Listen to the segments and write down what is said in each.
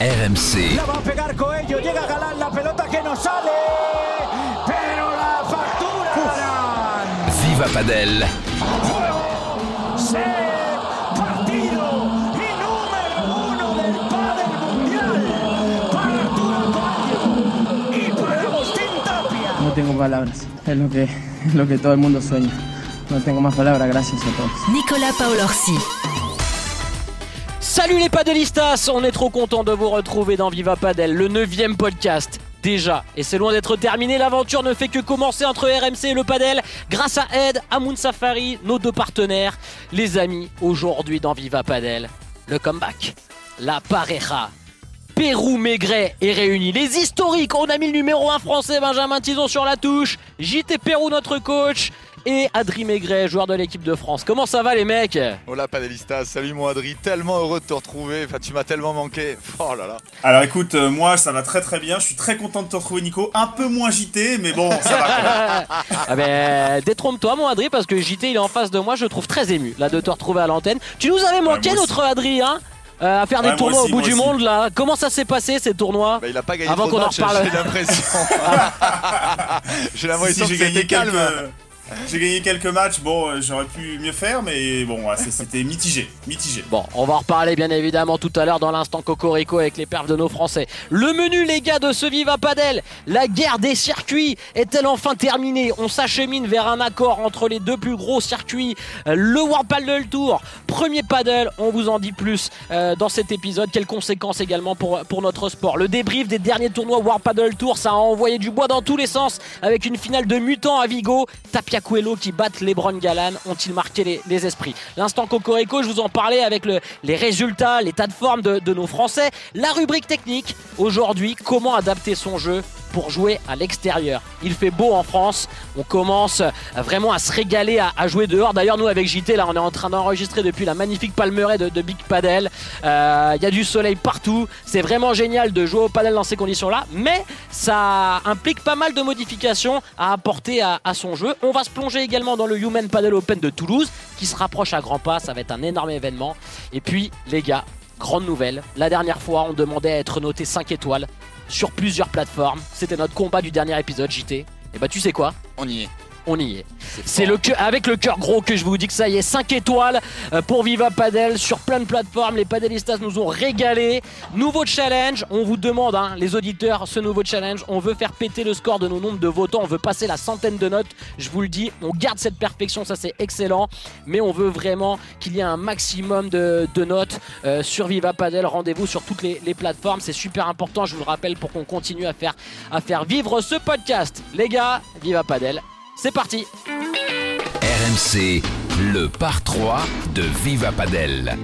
RMC. La va a pegar Coello, llega Galán, la pelota que no sale, pero la factura. Viva Padel. Se partido y número uno del pádel mundial para Arturo Coello y para Agustín Tapia. No tengo palabras, es lo que, es lo que todo el mundo sueña. No tengo más palabras, gracias a todos. Nicolas Paolorsi. Salut les padelistas, on est trop content de vous retrouver dans Viva Padel, le neuvième podcast. Déjà, et c'est loin d'être terminé, l'aventure ne fait que commencer entre RMC et le Padel grâce à Ed, Amoun Safari, nos deux partenaires. Les amis, aujourd'hui dans Viva Padel, le comeback, la pareja. Pérou Maigret est réuni. Les historiques, on a mis le numéro 1 français Benjamin Tison sur la touche. JT Pérou notre coach. Et Adri Maigret, joueur de l'équipe de France. Comment ça va les mecs? Hola Padelistas, salut mon Adri, tellement heureux de te retrouver, enfin tu m'as tellement manqué, oh là là. Alors écoute, euh, moi ça va très très bien, je suis très content de te retrouver Nico, un peu moins JT, mais bon, ça va quand même. Ah ben, détrompe-toi mon Adri parce que JT il est en face de moi, je le trouve très ému là de te retrouver à l'antenne. Tu nous avais manqué notre Adri hein euh, à faire Ouais, des tournois aussi, au bout du aussi. monde là. Comment ça s'est passé ces tournois? Bah, il a pas gagné Avant trop de qu'on en matchs, reparle. j'ai l'impression. j'ai Si, l'impression si, que j'ai gagné c'était calme. quelques... J'ai gagné quelques matchs, bon, euh, j'aurais pu mieux faire, mais bon, c'était mitigé, mitigé. Bon, on va en reparler bien évidemment tout à l'heure dans l'instant Cocorico avec les perfs de nos Français. Le menu, les gars, de ce Viva Padel, la guerre des circuits est-elle enfin terminée? On s'achemine vers un accord entre les deux plus gros circuits, euh, le World Paddle Tour, premier paddle, on vous en dit plus euh, dans cet épisode. Quelles conséquences également pour, pour notre sport? Le débrief des derniers tournois World Paddle Tour, ça a envoyé du bois dans tous les sens avec une finale de mutants à Vigo. Tapia Coelho qui battent Lebron Galan ont-ils marqué les, esprits L'instant Cocorico, je vous en parlais avec le- les résultats, l'état de forme de, de nos Français. La rubrique technique, aujourd'hui, comment adapter son jeu pour jouer à l'extérieur. Il fait beau en France, on commence vraiment à se régaler à, jouer dehors. D'ailleurs, nous avec JT, là, on est en train d'enregistrer depuis la magnifique palmeraie de, Big Padel. Euh, Il y a du soleil partout, c'est vraiment génial de jouer au padel dans ces conditions-là, mais ça implique pas mal de modifications à apporter à, à son jeu. On va se plonger également dans le Human Padel Open de Toulouse, qui se rapproche à grands pas, ça va être un énorme événement. Et puis, les gars, grande nouvelle, la dernière fois, on demandait à être noté 5 étoiles sur plusieurs plateformes. C'était notre combat du dernier épisode, JT. Et bah, tu sais quoi? On y est. on y est. C'est le avec le cœur gros que je vous dis que ça y est, 5 étoiles euh, pour Viva Padel sur plein de plateformes. Les padelistas nous ont régalé. Nouveau challenge, on vous demande, hein, les auditeurs, ce nouveau challenge. On veut faire péter le score de nos nombres de votants. On veut passer la centaine de notes. Je vous le dis, on garde cette perfection, ça c'est excellent. Mais on veut vraiment qu'il y ait un maximum de, de notes euh, sur Viva Padel. Rendez-vous sur toutes les, les plateformes. C'est super important, je vous le rappelle, pour qu'on continue à faire, à faire vivre ce podcast. Les gars, Viva Padel, c'est parti RMC, le par 3 de Viva Padel.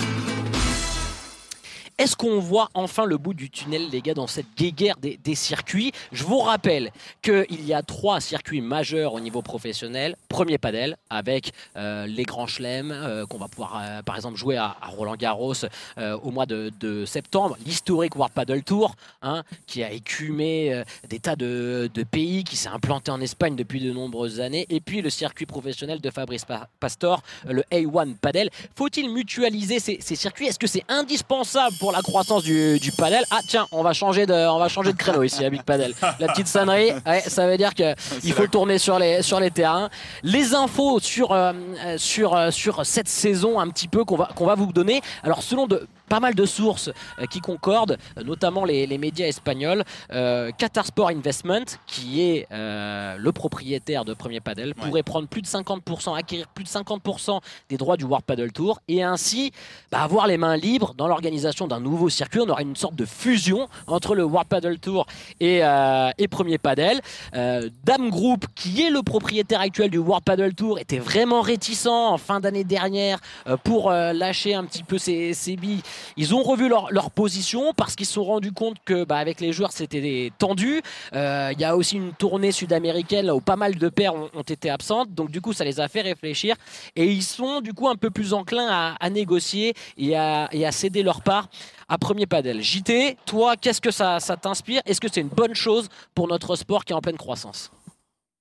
Est-ce qu'on voit enfin le bout du tunnel, les gars, dans cette guéguerre des, circuits? Je vous rappelle qu'il y a trois circuits majeurs au niveau professionnel. Premier padel, avec euh, les grands chelems, euh, qu'on va pouvoir, euh, par exemple, jouer à, Roland-Garros euh, au mois de, septembre. L'historique World Paddle Tour, hein, qui a écumé des tas de, pays, qui s'est implanté en Espagne depuis de nombreuses années. Et puis le circuit professionnel de Fabrice Pa- Pastor, le A1 Padel. Faut-il mutualiser ces, ces circuits? Est-ce que c'est indispensable pour la croissance du, du padel Ah tiens, on va changer de, on va changer de créneau ici à Big Padel. La petite sonnerie, ouais, ça veut dire que il faut tourner sur les, sur les terrains. Les infos sur, euh, sur, euh, sur cette saison un petit peu qu'on va, qu'on va vous donner. Alors selon de pas mal de sources euh, qui concordent, euh, notamment les, les médias espagnols. Euh, Qatar Sport Investment, qui est euh, le propriétaire de Premier Padel, pourrait prendre plus de 50%, acquérir plus de 50% des droits du World Padel Tour et ainsi bah, avoir les mains libres dans l'organisation d'un nouveau circuit. On aura une sorte de fusion entre le World Padel Tour et, euh, et Premier Padel. Euh, Dame Group, qui est le propriétaire actuel du World Padel Tour, était vraiment réticent en fin d'année dernière euh, pour euh, lâcher un petit peu ses, ses billes. Ils ont revu leur, position parce qu'ils se sont rendus compte que bah, avec les joueurs c'était tendu. Euh, Il y a aussi une tournée sud-américaine où pas mal de paires ont, été absentes, donc du coup ça les a fait réfléchir et ils sont du coup un peu plus enclins à, négocier et à, et à céder leur part à premier padel. JT, toi, qu'est-ce que ça, ça t'inspire? Est-ce que c'est une bonne chose pour notre sport qui est en pleine croissance?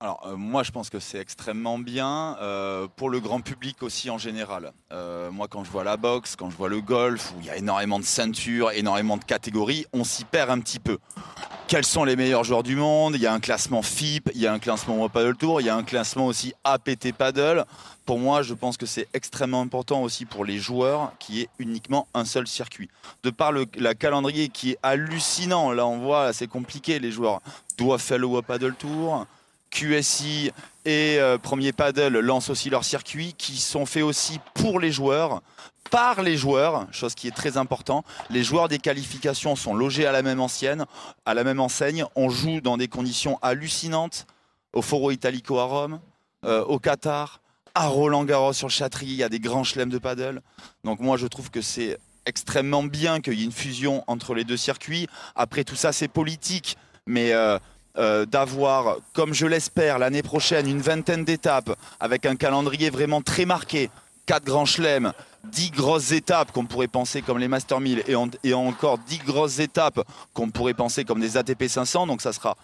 Alors euh, moi je pense que c'est extrêmement bien euh, pour le grand public aussi en général. Euh, moi quand je vois la boxe, quand je vois le golf, où il y a énormément de ceintures, énormément de catégories, on s'y perd un petit peu. Quels sont les meilleurs joueurs du monde? Il y a un classement FIP, il y a un classement Paddle Tour, il y a un classement aussi APT Paddle. Pour moi je pense que c'est extrêmement important aussi pour les joueurs qui est uniquement un seul circuit. De par le calendrier qui est hallucinant, là on voit c'est compliqué, les joueurs doivent faire le Paddle Tour. QSI et euh, Premier Paddle lancent aussi leurs circuits qui sont faits aussi pour les joueurs, par les joueurs, chose qui est très important. Les joueurs des qualifications sont logés à la même ancienne, à la même enseigne. On joue dans des conditions hallucinantes au Foro Italico à Rome, euh, au Qatar, à Roland Garros sur le Châtrier, il y a des grands chelems de paddle. Donc moi je trouve que c'est extrêmement bien qu'il y ait une fusion entre les deux circuits. Après tout ça c'est politique, mais euh, euh, d'avoir, comme je l'espère, l'année prochaine, une vingtaine d'étapes avec un calendrier vraiment très marqué. Quatre grands chelems, 10 grosses étapes qu'on pourrait penser comme les Master 1000 et, en- et encore 10 grosses étapes qu'on pourrait penser comme des ATP 500. Donc ça sera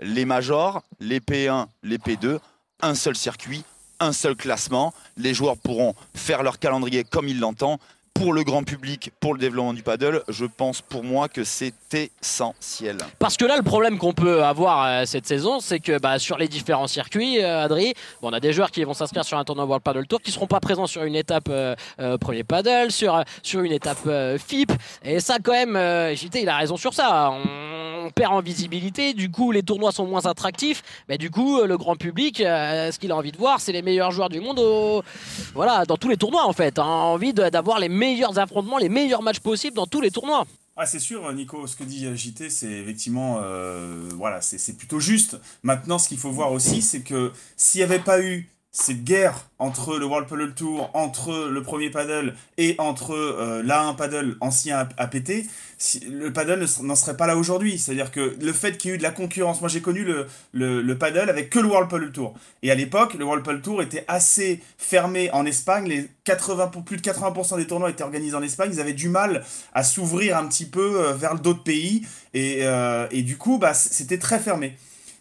les majors, les P1, les P2, un seul circuit, un seul classement. Les joueurs pourront faire leur calendrier comme ils l'entendent. Pour le grand public, pour le développement du paddle, je pense pour moi que c'est essentiel. Parce que là, le problème qu'on peut avoir euh, cette saison, c'est que bah, sur les différents circuits, euh, Adri, on a des joueurs qui vont s'inscrire sur un tournoi World Paddle Tour qui seront pas présents sur une étape euh, euh, premier paddle, sur, sur une étape FIP. Et ça, quand même, JT, il a raison sur ça. On, perd en visibilité. Du coup, les tournois sont moins attractifs. Mais du coup, le grand public, ce qu'il a envie de voir, c'est les meilleurs joueurs du monde voilà, dans tous les tournois, en fait. hein. envie d'avoir les meilleurs affrontements, les meilleurs matchs possibles dans tous les tournois. Ah, c'est sûr, Nico, ce que dit euh, JT, c'est effectivement, euh, voilà, c'est plutôt juste. Maintenant, ce qu'il faut voir aussi, c'est que s'il n'y avait pas eu cette guerre entre le World Paddle Tour, entre le premier paddle et entre euh, l'A1 paddle ancien APT, si- le paddle n'en serait pas là aujourd'hui. C'est-à-dire que le fait qu'il y ait eu de la concurrence, moi j'ai connu le, le, le paddle avec que le World Paddle Tour. Et à l'époque, le World Paddle Tour était assez fermé en Espagne. Les 80, pour- plus de 80% des tournois étaient organisés en Espagne. Ils avaient du mal à s'ouvrir un petit peu euh, vers d'autres pays. Et, euh, et du coup, bah, c'était très fermé.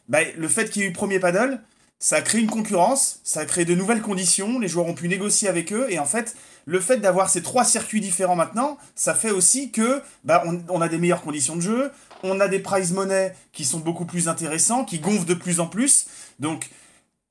Bah, le fait qu'il y ait eu premier paddle, ça a créé une concurrence, ça a créé de nouvelles conditions, les joueurs ont pu négocier avec eux, et en fait, le fait d'avoir ces trois circuits différents maintenant, ça fait aussi que bah, on, on a des meilleures conditions de jeu, on a des prize money qui sont beaucoup plus intéressants, qui gonflent de plus en plus, donc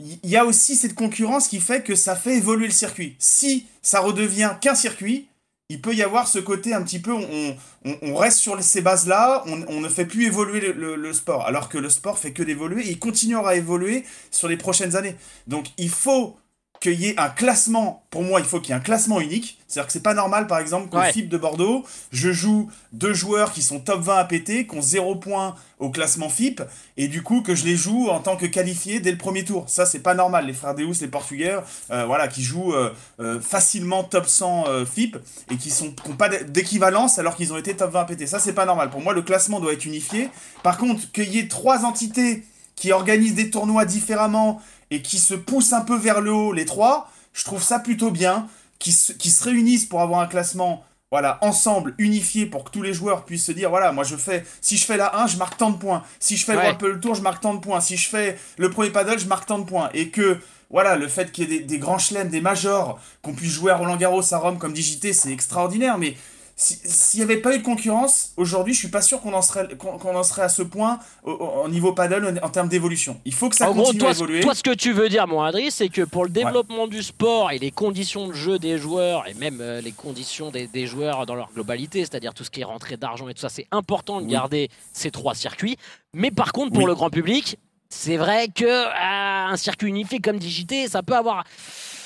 il y y a aussi cette concurrence qui fait que ça fait évoluer le circuit. Si ça redevient qu'un circuit, il peut y avoir ce côté un petit peu, on, reste sur ces bases-là, on, ne fait plus évoluer le, le- le sport, alors que le sport fait que d'évoluer, et il continuera à évoluer sur les prochaines années. Donc il faut qu'il y ait un classement, pour moi il faut qu'il y ait un classement unique, c'est-à-dire que c'est pas normal par exemple qu'au Ouais. FIP de Bordeaux, je joue deux joueurs qui sont top 20 APT, qui ont 0 points au classement FIP, et du coup que je les joue en tant que qualifiés dès le premier tour. Ça c'est pas normal, les frères Deus, les Portugais, euh, voilà, qui jouent euh, euh, facilement top 100 euh, FIP, et qui sont qui ont pas d'équivalence alors qu'ils ont été top 20 APT. Ça c'est pas normal, pour moi le classement doit être unifié. Par contre, qu'il y ait trois entités qui organisent des tournois différemment et qui se poussent un peu vers le haut, les trois, je trouve ça plutôt bien, qui se, qui se réunissent pour avoir un classement voilà, ensemble, unifié, pour que tous les joueurs puissent se dire, voilà, moi je fais, si je fais la 1, je marque tant de points, si je fais Ouais. le World Tour, je marque tant de points, si je fais le premier paddle, je marque tant de points, et que, voilà, le fait qu'il y ait des, des grands chelems, des majors, qu'on puisse jouer à Roland Garros, à Rome, comme digité, c'est extraordinaire, mais s'il n'y avait pas eu de concurrence, aujourd'hui, je suis pas sûr qu'on en serait, qu'on qu'on en serait à ce point au, au- au niveau paddle en, en termes d'évolution. Il faut que ça en gros, continue toi, à évoluer. toi, ce que tu veux dire, mon Adri, c'est que pour le développement du sport et les conditions de jeu des joueurs, et même euh, les conditions des, des joueurs dans leur globalité, c'est-à-dire tout ce qui est rentrée d'argent et tout ça, c'est important de Oui. garder ces trois circuits. Mais par contre, pour Oui. le grand public, c'est vrai que euh, un circuit unifié comme Digité, ça peut avoir.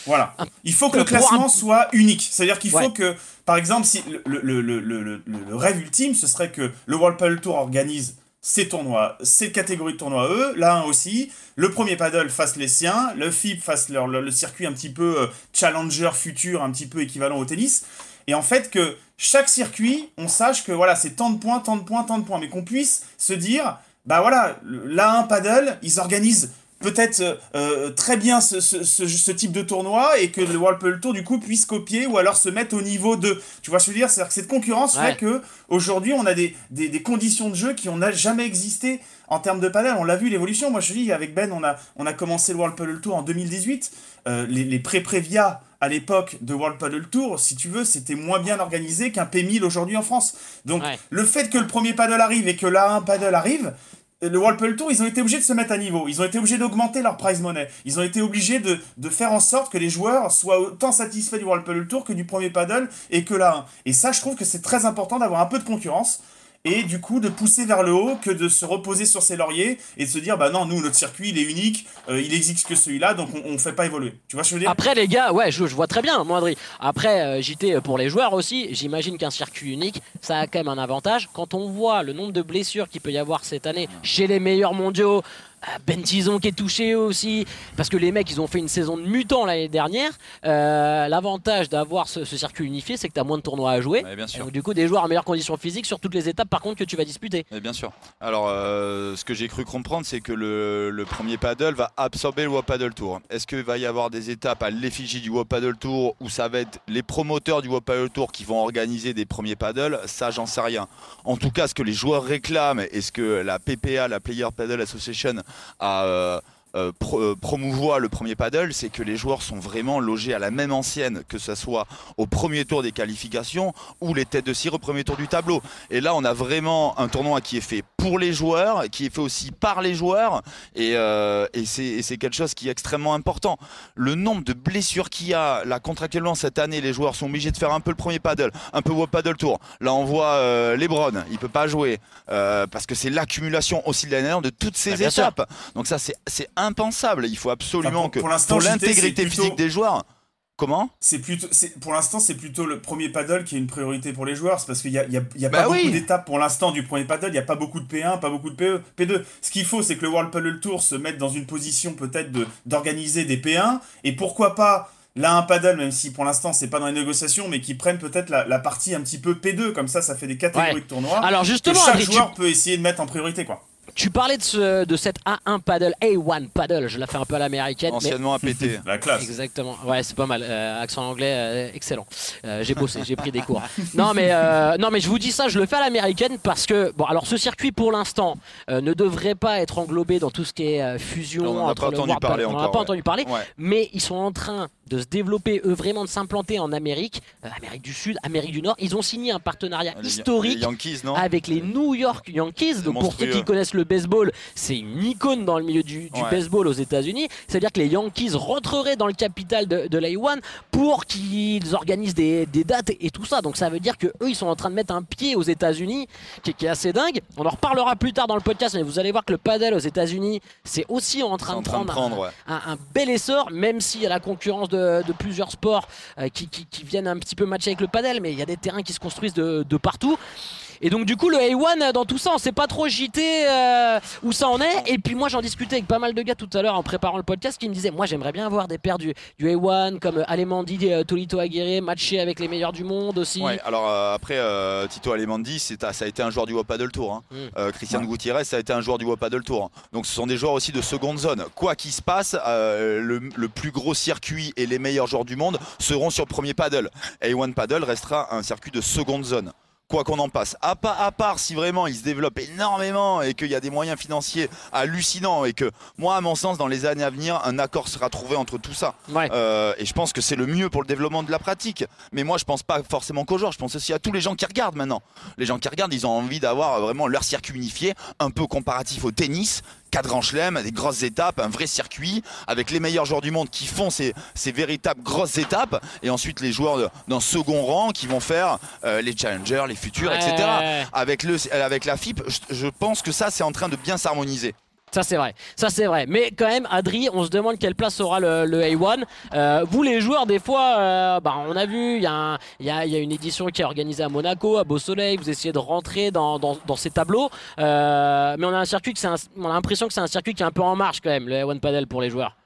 Voilà. Il faut que le classement un- soit unique. C'est-à-dire qu'il faut que, par exemple, si le, le, le, le, rêve ultime, ce serait que le World Paddle Tour organise ses tournois, ses catégories de tournois eux, là un aussi, le premier paddle fasse les siens, le FIP fasse leur, le, circuit un petit peu euh, challenger futur, un petit peu équivalent au tennis, et en fait que chaque circuit, on sache que voilà, c'est tant de points, tant de points, tant de points, mais qu'on puisse se dire, bah voilà, le- l'A1 paddle, ils organisent peut-être euh, euh, très bien ce, ce, ce, type de tournoi et que le World Tour du coup puisse copier ou alors se mettre au niveau de. Tu vois ce que je veux dire? C'est-à-dire que cette concurrence fait que aujourd'hui on a des, des, des, conditions de jeu qui n'ont jamais existé en termes de panel. On l'a vu l'évolution. Moi je dis avec Ben on a, on a commencé le World Paddle Tour en 2018. Euh, les, les pré-prévia à l'époque de World Paddle Tour, si tu veux, c'était moins bien organisé qu'un P1000 aujourd'hui en France. Donc le fait que le premier paddle arrive et que l'A1 paddle arrive, le World Tour, ils ont été obligés de se mettre à niveau. Ils ont été obligés d'augmenter leur prize money. Ils ont été obligés de, faire en sorte que les joueurs soient autant satisfaits du World Tour que du premier paddle et que là. Et ça, je trouve que c'est très important d'avoir un peu de concurrence et du coup de pousser vers le haut que de se reposer sur ses lauriers et de se dire bah non nous notre circuit il est unique euh, il existe que celui-là donc on, on fait pas évoluer. Tu vois ce que je veux dire? Après les gars ouais je, vois très bien moi après euh, JT pour les joueurs aussi j'imagine qu'un circuit unique ça a quand même un avantage. Quand on voit le nombre de blessures qu'il peut y avoir cette année chez les meilleurs mondiaux ben Tison qui est touché aussi, parce que les mecs ils ont fait une saison de mutant l'année dernière. Euh, l'avantage d'avoir ce, circuit unifié, c'est que tu as moins de tournois à jouer. bien sûr. Donc, du coup, des joueurs en meilleures conditions physiques sur toutes les étapes par contre que tu vas disputer. bien sûr. Alors, euh, ce que j'ai cru comprendre, c'est que le, premier paddle va absorber le WOP Paddle Tour. Est-ce qu'il va y avoir des étapes à l'effigie du WOP Paddle Tour où ça va être les promoteurs du WOP Paddle Tour qui vont organiser des premiers paddles? Ça, j'en sais rien. En tout cas, ce que les joueurs réclament et ce que la PPA, la Player Paddle Association, à euh, euh, euh, promouvoir le premier paddle, c'est que les joueurs sont vraiment logés à la même ancienne, que ce soit au premier tour des qualifications ou les têtes de cire au premier tour du tableau. Et là, on a vraiment un tournoi qui est fait pour les joueurs, qui est fait aussi par les joueurs, et, et c'est quelque chose qui est extrêmement important. Le nombre de blessures qu'il y a, là, contractuellement cette année, les joueurs sont obligés de faire un peu le premier paddle, un peu au paddle tour. Là, on voit Lebron, il peut pas jouer, parce que c'est l'accumulation aussi de l'année de toutes ces bah, étapes. Donc ça, c'est impensable. Il faut absolument que pour, l'intégrité physique des joueurs. Comment C'est plutôt, pour l'instant, c'est plutôt le premier paddle qui est une priorité pour les joueurs. C'est parce qu'il n'y a, y a, y a bah pas beaucoup d'étapes pour l'instant du premier paddle. Il n'y a pas beaucoup de P1, pas beaucoup de PE, P2. Ce qu'il faut, c'est que le World Paddle Tour se mette dans une position peut-être de, d'organiser des P1. Et pourquoi pas, là, un paddle, même si pour l'instant, c'est pas dans les négociations, mais qui prennent peut-être la, partie un petit peu P2. Comme ça, ça fait des catégories de tournois. Alors justement, chaque joueur peut essayer de mettre en priorité, quoi. Tu parlais de, ce, de cette A1 paddle, A1 paddle, je la fais un peu à l'américaine. Anciennement mais... APT. La classe. Exactement, ouais, c'est pas mal. Euh, accent anglais, euh, excellent. Euh, j'ai bossé, j'ai pris des cours. Non mais, non, mais je vous dis ça, je le fais à l'américaine parce que, bon, alors ce circuit pour l'instant ne devrait pas être englobé dans tout ce qui est fusion. on n'a pas, entendu parler On n'a pas entendu parler, mais ils sont en train de se développer, eux, vraiment de s'implanter en Amérique, Amérique du Sud, Amérique du Nord. Ils ont signé un partenariat historique avec les New York Yankees. Donc pour ceux qui connaissent le baseball, c'est une icône dans le milieu du, baseball aux États-Unis. C'est-à-dire que les Yankees rentreraient dans le capital de, de l'A1 pour qu'ils organisent des, dates et, tout ça. Donc ça veut dire que eux, ils sont en train de mettre un pied aux États-Unis qui, est assez dingue. On en reparlera plus tard dans le podcast, mais vous allez voir que le paddle aux États-Unis, c'est aussi en train de prendre, un, bel essor, même s'il y a la concurrence de, plusieurs sports euh, qui, viennent un petit peu matcher avec le paddle, mais il y a des terrains qui se construisent de, de partout. Et donc du coup le A1 dans tout ça on sait pas trop JT euh, où ça en est. Et puis moi j'en discutais avec pas mal de gars tout à l'heure en préparant le podcast qui me disaient moi j'aimerais bien avoir des paires du, du A1 comme Alemandi, euh, Tolito Aguirre matcher avec les meilleurs du monde aussi. Ouais, alors euh, après Tito Alemandi ça a été un joueur du Tour. Hein. Mm. Christian Gutiérrez ça a été un joueur du Paddle Tour. Hein. Donc ce sont des joueurs aussi de seconde zone. Quoi qu'il se passe, le, le, plus gros circuit et les meilleurs joueurs du monde seront sur premier paddle. A1 Paddle restera un circuit de seconde zone quoi qu'on en passe. À, à, part si vraiment il se développe énormément et qu'il y a des moyens financiers hallucinants et que moi, à mon sens, dans les années à venir, un accord sera trouvé entre tout ça. Euh, et je pense que c'est le mieux pour le développement de la pratique. Mais moi, je pense pas forcément qu'aux joueurs, je pense aussi à tous les gens qui regardent maintenant. Les gens qui regardent, ils ont envie d'avoir vraiment leur circuit unifié, un peu comparatif au tennis, quatre grands chelems, des grosses étapes, un vrai circuit avec les meilleurs joueurs du monde qui font ces, véritables grosses étapes et ensuite les joueurs d'un second rang qui vont faire euh, les challengers, les futurs, etc. Avec, le, avec la FIP, je pense que ça c'est en train de bien s'harmoniser. Ça c'est vrai, ça c'est vrai. Mais quand même, Adri, on se demande quelle place aura le, A1. Euh, vous les joueurs, des fois, euh, bah, on a vu, il y, a, une édition qui est organisée à Monaco, à Beau Soleil. Vous essayez de rentrer dans, ces tableaux, euh, mais on a un circuit on a l'impression que c'est un circuit qui est un peu en marche quand même, le A1 Padel pour les joueurs.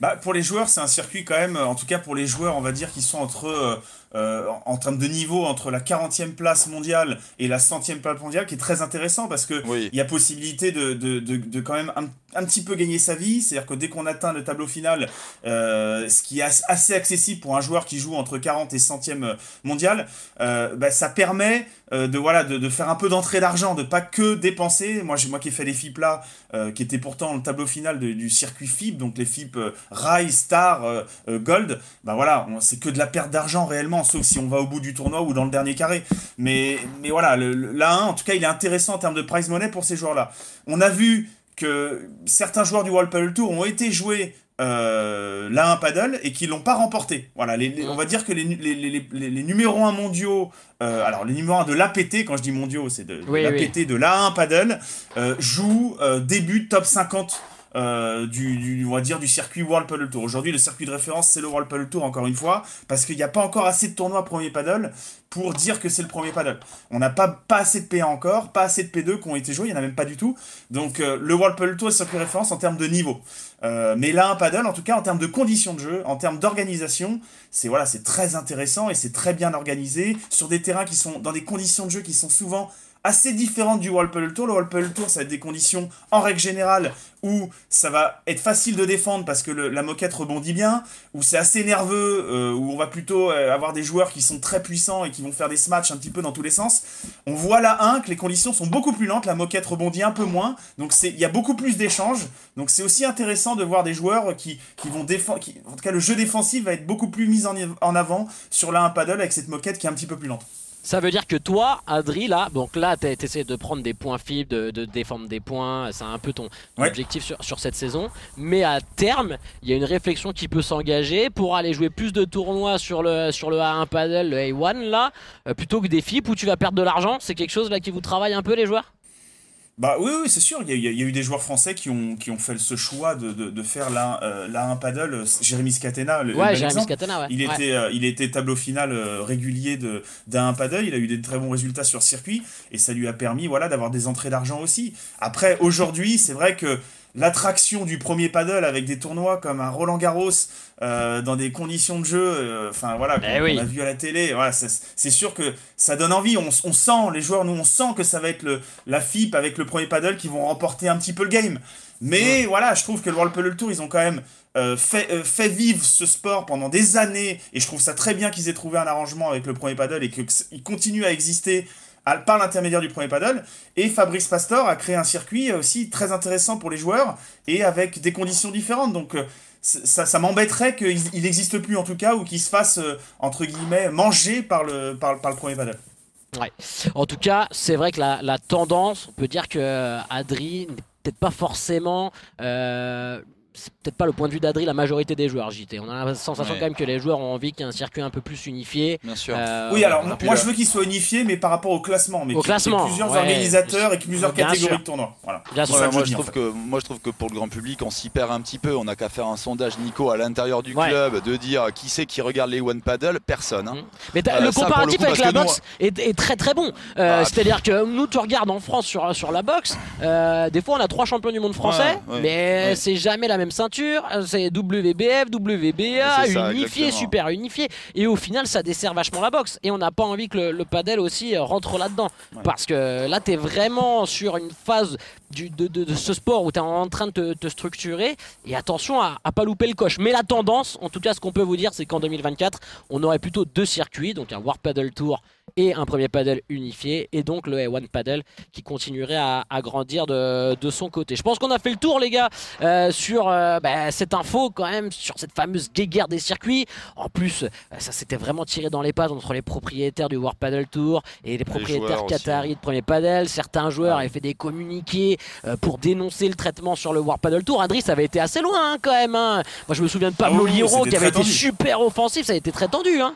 Bah, pour les joueurs, c'est un circuit quand même, en tout cas pour les joueurs, on va dire, qui sont entre euh, en, en termes de niveau entre la 40e place mondiale et la 100e place mondiale qui est très intéressant parce que Oui. il y a possibilité de, de, de, de quand même un, un petit peu gagner sa vie. C'est-à-dire que dès qu'on atteint le tableau final, euh, ce qui est as- assez accessible pour un joueur qui joue entre 40 et 100e mondial, euh, bah, ça permet euh, de, voilà, de, de faire un peu d'entrée d'argent, de pas que dépenser. Moi, j'ai, moi qui ai fait les FIP là, euh, qui étaient pourtant le tableau final de- du circuit FIP, donc les FIP euh, Rise, Star, euh, euh, Gold, bah voilà, c'est que de la perte d'argent réellement, sauf si on va au bout du tournoi ou dans le dernier carré. Mais, mais voilà, le, le- l'A1, en tout cas, il est intéressant en termes de prize money pour ces joueurs-là. On a vu que certains joueurs du World Paddle Tour ont été joués euh, l'A1 Paddle et qui l'ont pas remporté. Voilà, les, les- on va dire que les, les, les, les, les numéros 1 mondiaux, euh, alors les numéros 1 de l'APT, quand je dis mondiaux, c'est de, de Oui, l'APT de l'A1 Paddle, euh, jouent euh, début top 50 euh, du, on va dire, du circuit World Paddle Tour. Aujourd'hui, le circuit de référence, c'est le World Paddle Tour, encore une fois, parce qu'il n'y a pas encore assez de tournois premier paddle pour dire que c'est le premier paddle. On n'a pas, pas assez de P1 encore, pas assez de P2 qui ont été joués, il n'y en a même pas du tout. Donc euh, le World Paddle Tour est circuit de référence en termes de niveau. Euh, mais là, un paddle, en tout cas, en termes de conditions de jeu, en termes d'organisation, c'est voilà, c'est très intéressant et c'est très bien organisé sur des terrains qui sont dans des conditions de jeu qui sont souvent assez différentes du Paddle Tour. Le Paddle Tour, ça va être des conditions en règle générale où ça va être facile de défendre parce que la moquette rebondit bien, où c'est assez nerveux, euh, où on va plutôt euh, avoir des joueurs qui sont très puissants et qui vont faire des smatchs un petit peu dans tous les sens. On voit là, un, que les conditions sont beaucoup plus lentes, la moquette rebondit un peu moins, donc il y a beaucoup plus d'échanges. Donc c'est aussi intéressant de voir des joueurs qui, vont défendre, en tout cas le jeu défensif va être beaucoup plus mis en, en avant sur la 1 paddle avec cette moquette qui est un petit peu plus lente. Ça veut dire que toi, Adri, là, donc là, tu essaies de prendre des points fibres, de, de défendre des points, c'est un peu ton, ton Ouais. objectif sur, sur cette saison. Mais à terme, il y a une réflexion qui peut s'engager pour aller jouer plus de tournois sur le, sur le A1 Paddle, le A1, là, euh, plutôt que des FIP où tu vas perdre de l'argent. C'est quelque chose là qui vous travaille un peu, les joueurs? Bah oui, oui c'est sûr, il y, a, il y eu des joueurs français qui ont, qui ont fait ce choix de, de, de faire la, euh, la 1 paddle, Jérémy Scatena, le, Ouais, Jérémy. Scatena, ouais. Il Ouais. était, euh, il était tableau final euh, régulier de d'un paddle. Il a eu des très bons résultats sur circuit et ça lui a permis voilà d'avoir des entrées d'argent aussi. Après aujourd'hui, c'est vrai que l'attraction du premier paddle avec des tournois comme un Roland Garros euh, dans des conditions de jeu, euh, enfin voilà, qu'on Eh oui. qu'on a vu à la télé, voilà, c'est sûr que ça donne envie. On, on sent les joueurs, nous on sent que ça va être le la FIP avec le premier paddle qui vont remporter un petit peu le game. Mais voilà, je trouve que le World Paddle Tour, ils ont quand même euh, fait, euh, fait vivre ce sport pendant des années et je trouve ça très bien qu'ils aient trouvé un arrangement avec le premier paddle et qu'il continue à exister par l'intermédiaire du premier paddle. Et Fabrice Pastor a créé un circuit aussi très intéressant pour les joueurs et avec des conditions différentes. Donc euh, ça, m'embêterait qu'il il n'existe plus en tout cas ou qu'il se fasse euh, entre guillemets manger par le, par, par le premier paddle. En tout cas, c'est vrai que la, la tendance, on peut dire que euh, Adri n'est peut-être pas forcément. euh, c'est peut-être pas le point de vue d'Adri la majorité des joueurs JT. On a la sensation Ouais. quand même que les joueurs ont envie qu'il y ait un circuit un peu plus unifié. Bien sûr. Euh, Oui, alors moi, le- je veux qu'il soit unifié, mais par rapport au classement, mais Au classement, plusieurs ouais. organisateurs et plusieurs Bien catégories sûr. de tournois. Voilà. Bien sûr. Ouais, moi, je je dis, en trouve fait. que, moi, je trouve que pour le grand public, on s'y perd un petit peu. On n'a qu'à faire un sondage, Nico, à l'intérieur du Ouais. club, de dire qui c'est qui regarde les One Paddle Personne. hein. Mm. Mais Euh, le ça, pour le comparatif coup, avec la nous, boxe est, est très très bon. Euh, Ah, C'est-à-dire que nous, tu regardes en France sur, sur la boxe, euh, des fois on a trois champions du monde français, mais c'est jamais la même ceinture. Euh, C'est WBF, WBA, ça, unifié, exactement. super unifié. Et au final, ça dessert vachement la boxe. Et on n'a pas envie que le, le padel aussi euh, rentre là-dedans. Ouais. Parce que là, tu es vraiment sur une phase du, de, de- de ce sport où tu es en train de te, te structurer. Et attention à, à pas louper le coche. Mais la tendance, en tout cas, ce qu'on peut vous dire, c'est qu'en 2024, on aurait plutôt deux circuits, donc un War Paddle Tour et un premier paddle unifié, et donc le A1 Paddle qui continuerait à, à grandir de, de son côté. Je pense qu'on a fait le tour, les gars, euh, sur euh, bah, cette info quand même, sur cette fameuse guéguerre des circuits. En plus, euh, ça s'était vraiment tiré dans les pattes entre les propriétaires du War Paddle Tour et les propriétaires qataris de premier paddle. Certains joueurs avaient fait des communiqués pour dénoncer le traitement sur le War Paddle Tour. Adri, ça avait été assez loin hein, quand même. hein. Moi, je me souviens de Pablo Ah oui, oui, Liro c'était qui avait été tendu. super offensif. Ça a été très tendu. Hein.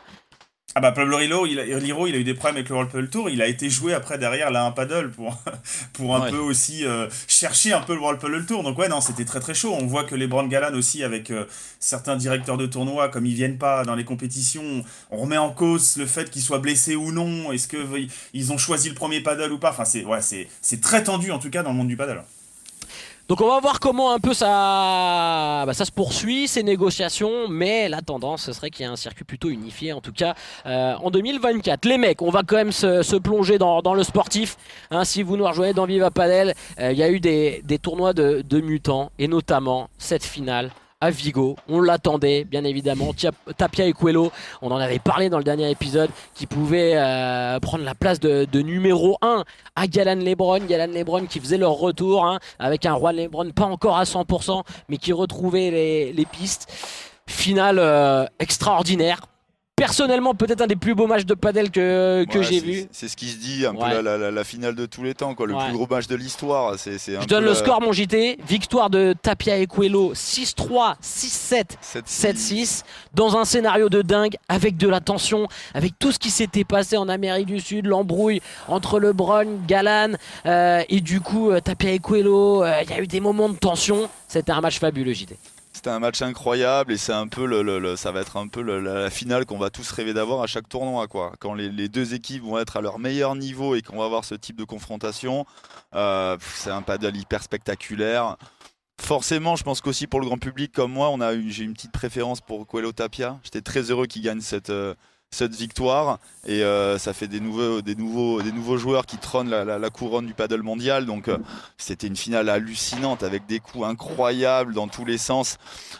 Ah bah Pablo Liro, il a, Liro, il a eu des problèmes avec le World Paddle Tour. Il a été joué après derrière là un paddle pour, pour un Ouais. peu aussi euh, chercher un peu le World Paddle Tour. Donc ouais, non, c'était très très chaud. On voit que les Brand Galan aussi avec euh, certains directeurs de tournois, comme ils viennent pas dans les compétitions, on remet en cause le fait qu'ils soient blessés ou non. Est-ce que ils ont choisi le premier paddle ou pas? Enfin c'est ouais, c'est c'est très tendu en tout cas dans le monde du paddle. Donc on va voir comment un peu ça, bah, ça se poursuit, ces négociations, mais la tendance, ce serait qu'il y ait un circuit plutôt unifié, en tout cas euh, en 2024. Les mecs, on va quand même se, plonger dans, le sportif. hein. si vous nous rejoignez dans Viva Padel, euh, il y a eu des, tournois de mutants, et notamment cette finale à Vigo. On l'attendait, bien évidemment. Tapia et Coelho, on en avait parlé dans le dernier épisode, qui pouvaient euh, prendre la place de, numéro 1 à Galan Lebron. Galan Lebron qui faisait leur retour, hein, avec un Juan Lebron pas encore à 100%, mais qui retrouvait les, les pistes. Finale euh, extraordinaire. Personnellement, peut-être un des plus beaux matchs de padel que, que Ouais, j'ai c'est- vu. C'est ce qui se dit, un Ouais. peu la, la- la- la finale de tous les temps, quoi. Le Ouais. plus gros match de l'histoire. C'est, Je donne le la- score, mon JT. Victoire de Tapia et Coelho 6-3, 6-7. 7-6 dans un scénario de dingue avec de la tension, avec tout ce qui s'était passé en Amérique du Sud, l'embrouille entre LeBron, Galan euh, et du coup euh, Tapia et Coelho. euh, Il y a eu des moments de tension. C'était un match fabuleux, JT. C'était un match incroyable et c'est un peu le, ça va être un peu la, finale qu'on va tous rêver d'avoir à chaque tournoi quoi. Quand les, deux équipes vont être à leur meilleur niveau et qu'on va avoir ce type de confrontation, euh, c'est un paddle hyper spectaculaire. Forcément, je pense qu'aussi pour le grand public comme moi, on a j'ai une petite préférence pour Coelho Tapia. J'étais très heureux qu'il gagne cette, euh, cette victoire et euh, ça fait des nouveaux, des, nouveaux, des nouveaux joueurs qui trônent la, la- la couronne du paddle mondial. Donc euh, c'était une finale hallucinante avec des coups incroyables dans tous les sens.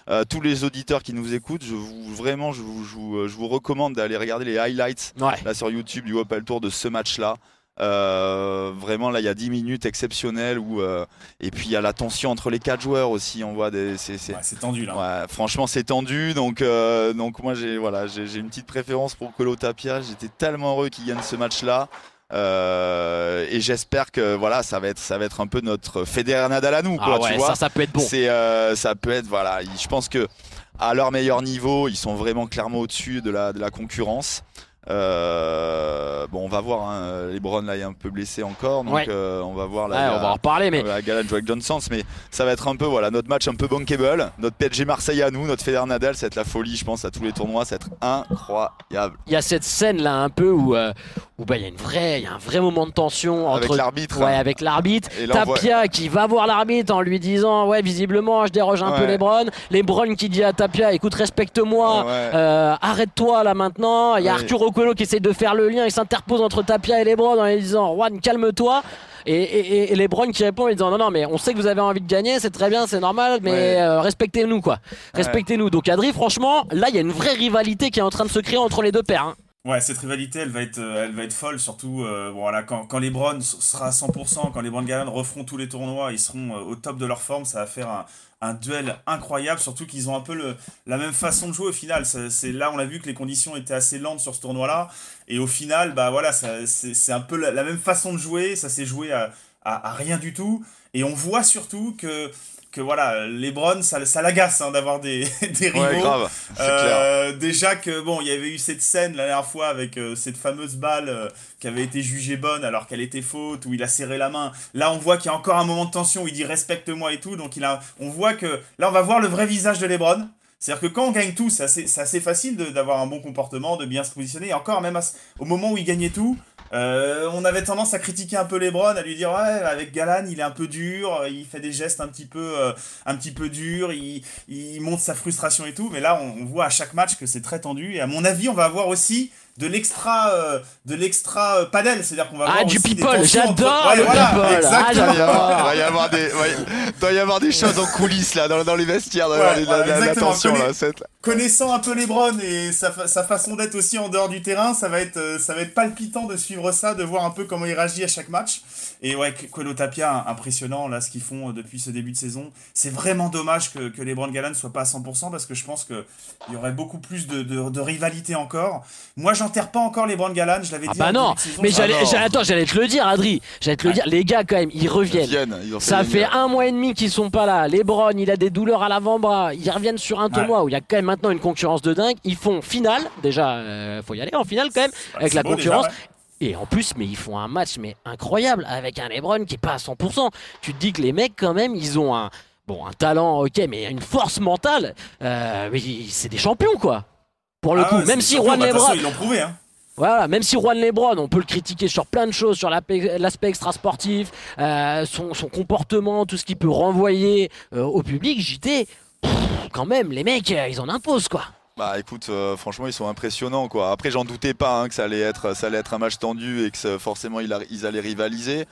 Euh, tous les auditeurs qui nous écoutent, je vous, vraiment, je vous, je vous- je vous recommande d'aller regarder les highlights Ouais. là sur YouTube du Opel Tour de ce match-là. Euh, vraiment, là, il y a 10 minutes exceptionnelles où, euh, et puis il y a la tension entre les quatre joueurs aussi. On voit des, c'est, c'est- Ouais, c'est tendu là. Ouais, franchement, c'est tendu. Donc, euh, donc moi, j'ai voilà, j'ai, j'ai une petite préférence pour Colo Tapia. J'étais tellement heureux qu'il gagne ce match-là. Euh, et j'espère que voilà, ça va être, ça va être un peu notre Federer Nadal à nous, quoi, Ah ouais, tu vois. ça, ça peut être bon. C'est, euh, ça peut être, voilà. il- Je pense que à leur meilleur niveau, ils sont vraiment clairement au-dessus de la, de la concurrence. Euh, bon, on va voir. Hein, Lebron là est un peu blessé encore, donc Ouais. euh, on va voir. Là, Ouais, on va en reparler, mais avec Johnson, mais ça va être un peu voilà notre match un peu bankable, notre PSG Marseille à nous, notre Federer Nadal, ça va être la folie, je pense, à tous les tournois, ça va être incroyable. il y a cette scène là un peu où euh, où bah il y a une vraie, il y a un vrai moment de tension Avec entre l'arbitre. Ouais, hein. avec l'arbitre. Voit- Tapia qui va voir l'arbitre en lui disant Ouais, visiblement, je déroge un peu Ouais. Lebron. Lebron qui dit à Tapia Écoute, respecte-moi, arrête-toi là maintenant. Il y a Ouais. Qui essaie de faire le lien, il s'interpose entre Tapia et Lebron en lui disant Juan, calme-toi. Et, et, et Lebron qui répond en lui disant Non, non, mais on sait que vous avez envie de gagner, c'est très bien, c'est normal, mais Ouais. euh, respectez-nous quoi. Respectez-nous. Donc, Adri, franchement, là, il y a une vraie rivalité qui est en train de se créer entre les deux pairs. hein. Ouais, cette rivalité, elle va être, euh, folle, surtout euh, voilà, quand, les Browns sera à 100%, quand les Browns Galan referont tous les tournois, ils seront euh, au top de leur forme, ça va faire un, duel incroyable, surtout qu'ils ont un peu la même façon de jouer au final. C'est là, on a vu que les conditions étaient assez lentes sur ce tournoi-là, et au final, bah voilà, c'est un peu la, même façon de jouer, ça s'est joué à rien du tout, et on voit surtout que que voilà, les Browns, ça, ça l'agace hein, d'avoir des, des rivaux. Ouais, grave, c'est clair. Euh, déjà que bon, il y avait eu cette scène la dernière fois avec euh, cette fameuse balle euh, qui avait été jugée bonne alors qu'elle était faute, où il a serré la main. Là, on voit qu'il y a encore un moment de tension où il dit respecte-moi et tout. Donc il a, on voit que là, on va voir le vrai visage de LeBron. C'est-à-dire que quand on gagne tout, c'est assez, c'est assez facile de- d'avoir un bon comportement, de bien se positionner. Et encore, même à au moment où il gagnait tout, euh, on avait tendance à critiquer un peu LeBron, à lui dire ouais, avec Galan, il est un peu dur, il fait des gestes un petit peu, euh, durs, il, il montre sa frustration et tout. Mais là, on, on voit à chaque match que c'est très tendu. Et à mon avis, on va avoir aussi de l'extra, euh, de l'extra euh, padel, c'est-à-dire qu'on va Ah, du people, j'adore Ouais, le voilà, people. Ah, exactement. Il va y avoir, des, doit y avoir des choses en coulisses là, dans, dans les vestiaires, dans Ouais, les- voilà, la, la- la exactement. tension Connais- là, cette- connaissant un peu LeBron et sa, fa- sa façon d'être aussi en dehors du terrain, ça va être euh, ça va être palpitant de suivre ça, de voir un peu comment il réagit à chaque match. Et ouais, Coelho Tapia, impressionnant là ce qu'ils font depuis ce début de saison. C'est vraiment dommage que, que LeBron Galan soit pas à 100% parce que je pense que il y aurait beaucoup plus de, de, de rivalité encore. Moi, j'enterre pas encore LeBron Galan, je l'avais Ah dit. bah non, saison, mais j'allais, Ah j'allais- attends, j'allais te le dire, Adri. J'allais te le Ouais. dire. Les gars, quand même, ils Ils reviennent. viennent, ils ont Ça fait un mois et demi qu'ils sont pas là. Lebron, il a des douleurs à l'avant-bras. Ils reviennent sur un tournoi où il y a quand même maintenant une concurrence de dingue. Ils font finale. Déjà, euh, faut y aller en finale quand même avec la beau, déjà, concurrence. ouais. Et en plus, mais ils font un match mais incroyable avec un LeBron qui est pas à 100%. Tu te dis que les mecs quand même, ils ont un bon un talent, ok, mais une force mentale. Euh, mais c'est des champions quoi. Pour le Ah coup, ouais, même si Juan bah, Lebron, façon, ils l'ont prouvé. Hein. Voilà, même si Juan Lebron, on peut le critiquer sur plein de choses, sur l'aspect extrasportif, euh, son, son comportement, tout ce qu'il peut renvoyer euh, au public, JT, pff, quand même, les mecs, euh, ils en imposent quoi. Bah écoute, euh, franchement ils sont impressionnants quoi. Après j'en doutais pas hein, que ça allait être ça allait être un match tendu et que ça- forcément a- ils allaient rivaliser.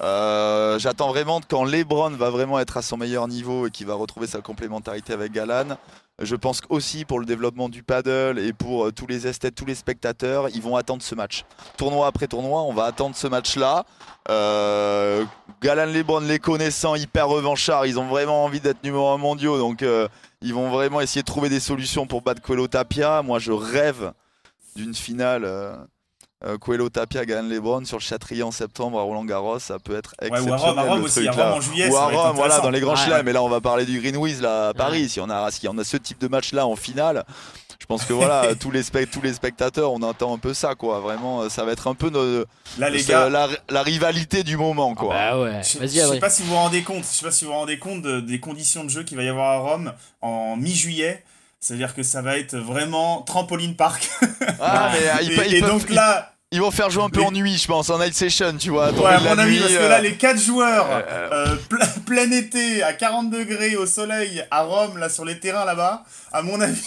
Euh, J'attends vraiment quand LeBron va vraiment être à son meilleur niveau et qu'il va retrouver sa complémentarité avec Galan. Je pense aussi pour le développement du paddle et pour euh, tous les esthètes, tous les spectateurs, ils vont attendre ce match. Tournoi après tournoi, on va attendre ce match-là. Euh, Galan LeBron les connaissant, hyper revanchards, ils ont vraiment envie d'être numéro un mondiaux, donc euh, ils vont vraiment essayer de trouver des solutions pour battre Coelho Tapia. Moi, je rêve d'une finale euh, Coelho Tapia Galan Lebron sur le Châtrier en septembre à Roland Garros. Ça peut être Ouais, exceptionnel. ou à Rome, à Rome le aussi, à. Rome en juillet, Ou à Rome, voilà, dans les grands Ouais. chelems. Et là, on va parler du Greenwiz là à Paris. Si on a, si on a ce type de match là en finale. Je pense que voilà, tous, les tous les spectateurs, on attend un peu ça, quoi. Vraiment, euh, ça va être un peu nos- Là, les ça- gars, la, la rivalité du moment, quoi. Bah ouais, je, je sais pas si vous vous rendez compte, je sais pas si vous vous rendez compte de- des conditions de jeu qu'il va y avoir à Rome en mi-juillet. C'est-à-dire que ça va être vraiment trampoline park. Ah, mais euh, ils, et, ils peuvent- donc là, ils vont faire jouer un peu les- en nuit, je pense, en night session, tu vois. ouais, à mon avis, nuit, parce que euh, là, les 4 joueurs, euh, euh, ple- plein été, à 40 degrés, au soleil, à Rome, là, sur les terrains là-bas, à mon avis.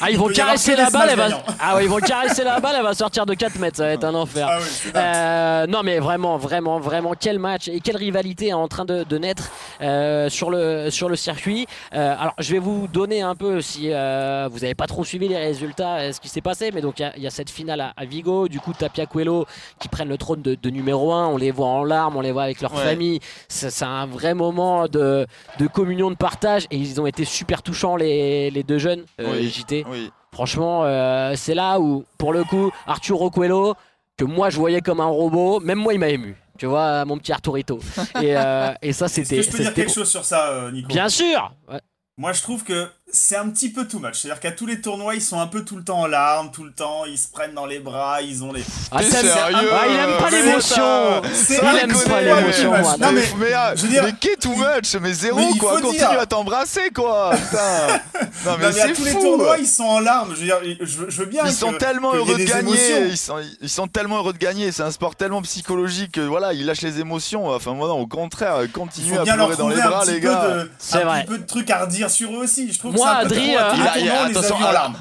Ah, ils il vont caresser la balle, elle va... Ah ouais, ils vont caresser la balle, elle va sortir de 4 mètres, ça va être un enfer. Ah oui. Euh, non mais vraiment, vraiment, vraiment, quel match et quelle rivalité est en train de, de naître euh, sur, le, sur le circuit. Euh, alors je vais vous donner un peu, si euh, vous n'avez pas trop suivi les résultats, euh, ce qui s'est passé, mais donc il y a- il y, a cette finale à, à Vigo, du coup Tapia Coelho qui prennent le trône de, de numéro 1, on les voit en larmes, on les voit avec leur Ouais. famille, c'est c'est un vrai moment de, de communion, de partage et ils ont été super touchants les, les deux jeunes, euh, Oui. JT. Oui. Franchement, euh, c'est là où, pour le coup, Arturo Coelho, que moi je voyais comme un robot, même moi il m'a ému. Tu vois, mon petit Arturito. Et, euh, et ça, Est-ce que c'était. je peux dire quelque chose sur ça, euh, Nico? Bien sûr Ouais. Moi, je trouve que c'est un petit peu too much. C'est-à-dire qu'à tous les tournois, ils sont un peu tout le temps en larmes, tout le temps, ils se prennent dans les bras, ils ont les. Ah, ça, sérieux ah, il aime pas l'émotion Il aime pas l'émotion. Non, mais- mais, euh, je veux dire- mais qu'est too much Mais zéro Mais quoi, continue dire. à t'embrasser quoi Putain Non mais, Non, mais à c'est tous fou les tournois, ils sont en larmes. Je veux dire, je, je veux bien. Ils que- sont tellement heureux de gagner, ils sont, ils sont tellement heureux de gagner, c'est un sport tellement psychologique que voilà, ils lâchent les émotions. Enfin moi non, au contraire, faut à pleurer dans les un bras les gars. C'est un vrai. petit peu de trucs à redire sur eux aussi. Je trouve Moi, Adri, euh, Il a, il attention.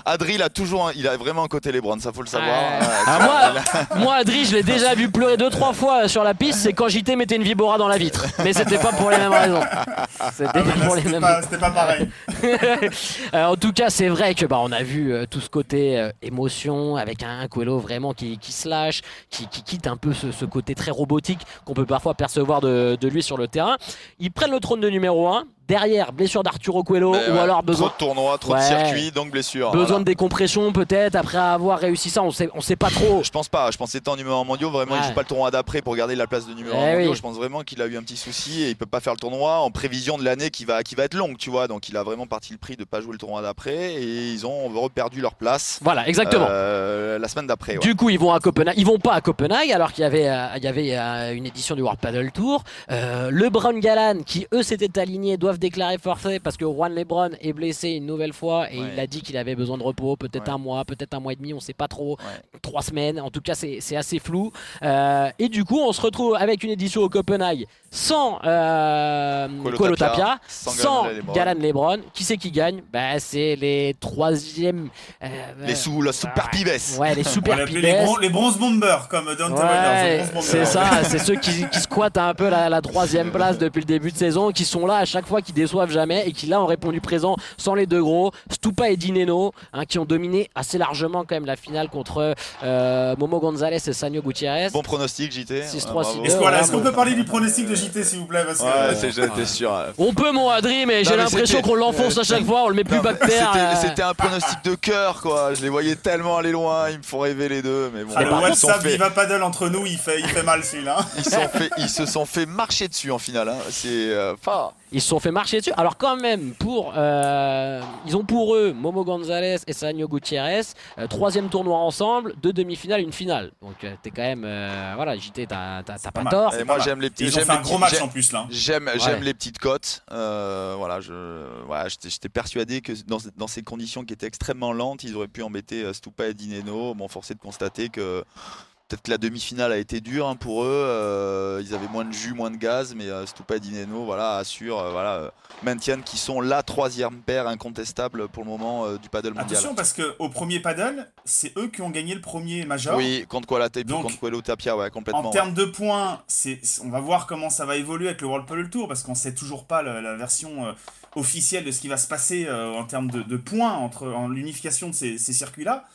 Adri, il a toujours, un- il a vraiment un côté LeBron, ça faut le savoir. Ouais, Ah, moi, moi, Adri, je l'ai déjà vu pleurer deux trois fois sur la piste. C'est quand JT mettait une vibora dans la vitre, mais c'était pas pour les mêmes raisons. C'était Ah, pas mais là, pour les C'était mêmes. pas, c'était pas pareil. Euh, en tout cas, c'est vrai que bah, on a vu euh, tout ce côté euh, émotion avec un Coelho vraiment qui, qui se lâche, qui, qui quitte un peu ce, ce côté très robotique qu'on peut parfois percevoir de, de lui sur le terrain. Ils prennent le trône de numéro 1. Derrière, blessure d'Arturo Coelho Mais ou ouais, alors trop besoin, de tournois, trop Ouais. de circuits, donc blessure. besoin voilà. de décompression peut-être après avoir réussi ça. On sait, on sait pas trop. Je pense pas, je pense étant numéro 1 mondial, vraiment il Ouais. joue pas le tournoi d'après pour garder la place de numéro Eh 1 mondial. oui. Je pense vraiment qu'il a eu un petit souci et il peut pas faire le tournoi en prévision de l'année qui va, qui va être longue, tu vois. Donc il a vraiment parti le prix de pas jouer le tournoi d'après et ils ont reperdu leur place Voilà, exactement. euh, la semaine d'après. Du coup, ils vont à Copenhague. Ils vont pas à Copenhague alors qu'il y avait, euh, il y avait euh, une édition du World Paddle Tour. Euh, LeBron Galan, qui eux s'étaient alignés, doivent déclarer forfait parce que Juan LeBron est blessé une nouvelle fois et Ouais. il a dit qu'il avait besoin de repos, peut-être Ouais. un mois, peut-être un mois et demi, on sait pas trop. Ouais. Trois semaines, en tout cas, c'est c'est assez flou. Euh, et du coup, on se retrouve avec une édition au Copenhague sans euh, Coelho Tapia, sans sans Galan Lebron. Qui c'est qui gagne bah, C'est les troisièmes. euh, Les sous, la super ouais. pibes. Ouais, les super les, pibes. bron- les bronze bombers, comme Dante Ouais, c'est ça, c'est ceux qui, qui squattent un peu la, la troisième place depuis le début de saison, qui sont là à chaque fois, qui déçoivent jamais et qui là ont répondu présent sans les deux gros, Stupa et Dineno, hein, qui ont dominé assez largement quand même la finale contre euh, Momo Gonzalez et Sanyo Gutiérrez. Bon pronostic, JT. 6-3, bravo. 6-2. Est-ce qu'on voilà, Ouais, est-ce qu'on bon. peut parler du pronostic de JT, s'il vous plaît parce que, Ouais, euh, c'est j'étais sûr. On peut mon Adri, mais j'ai l'impression qu'on l'enfonce à chaque fois, on le met plus c'était- euh, C'était un pronostic de cœur, quoi. Je les voyais tellement aller loin, ils me font rêver les deux. Mais bon, Ah, le WhatsApp fait- Viva Paddle entre nous, il fait, il fait mal celui-là. ils, se sont fait marcher dessus en finale. hein. C'est. euh, enfin, Ils se sont fait marcher dessus. Alors quand même, pour, euh, ils ont pour eux Momo Gonzalez et Sanyo Gutiérrez, euh, troisième tournoi ensemble, deux demi-finales, une finale. Donc euh, t'es quand même, euh, voilà, JT, t'as t'as- t'as pas mal. tort. Et moi j'aime les petits. Ils ont j'aime fait un les gros match en plus là. J'aime, j'aime Ouais. les petites cotes. Euh, voilà, je, voilà, j'étais, j'étais persuadé que dans, dans ces conditions qui étaient extrêmement lentes, ils auraient pu embêter Stupa et Dineno. Bon, forcé de constater que peut-être que la demi-finale a été dure hein, pour eux. Euh, ils avaient moins de jus, moins de gaz, mais euh, Stupa et Dineno, voilà, assurent, euh, voilà, euh, maintiennent qu'ils sont la troisième paire incontestable pour le moment du paddle mondial. Attention parce que au premier paddle, c'est eux qui ont gagné le premier major. Oui, contre Kuala Donc, contre Kuala Tapia, ouais, complètement. En termes de points, c'est, on va voir comment ça va évoluer avec le World Puddle Tour parce qu'on sait toujours pas la version officielle de ce qui va se passer en termes de, de points entre en l'unification de ces, ces circuits-là.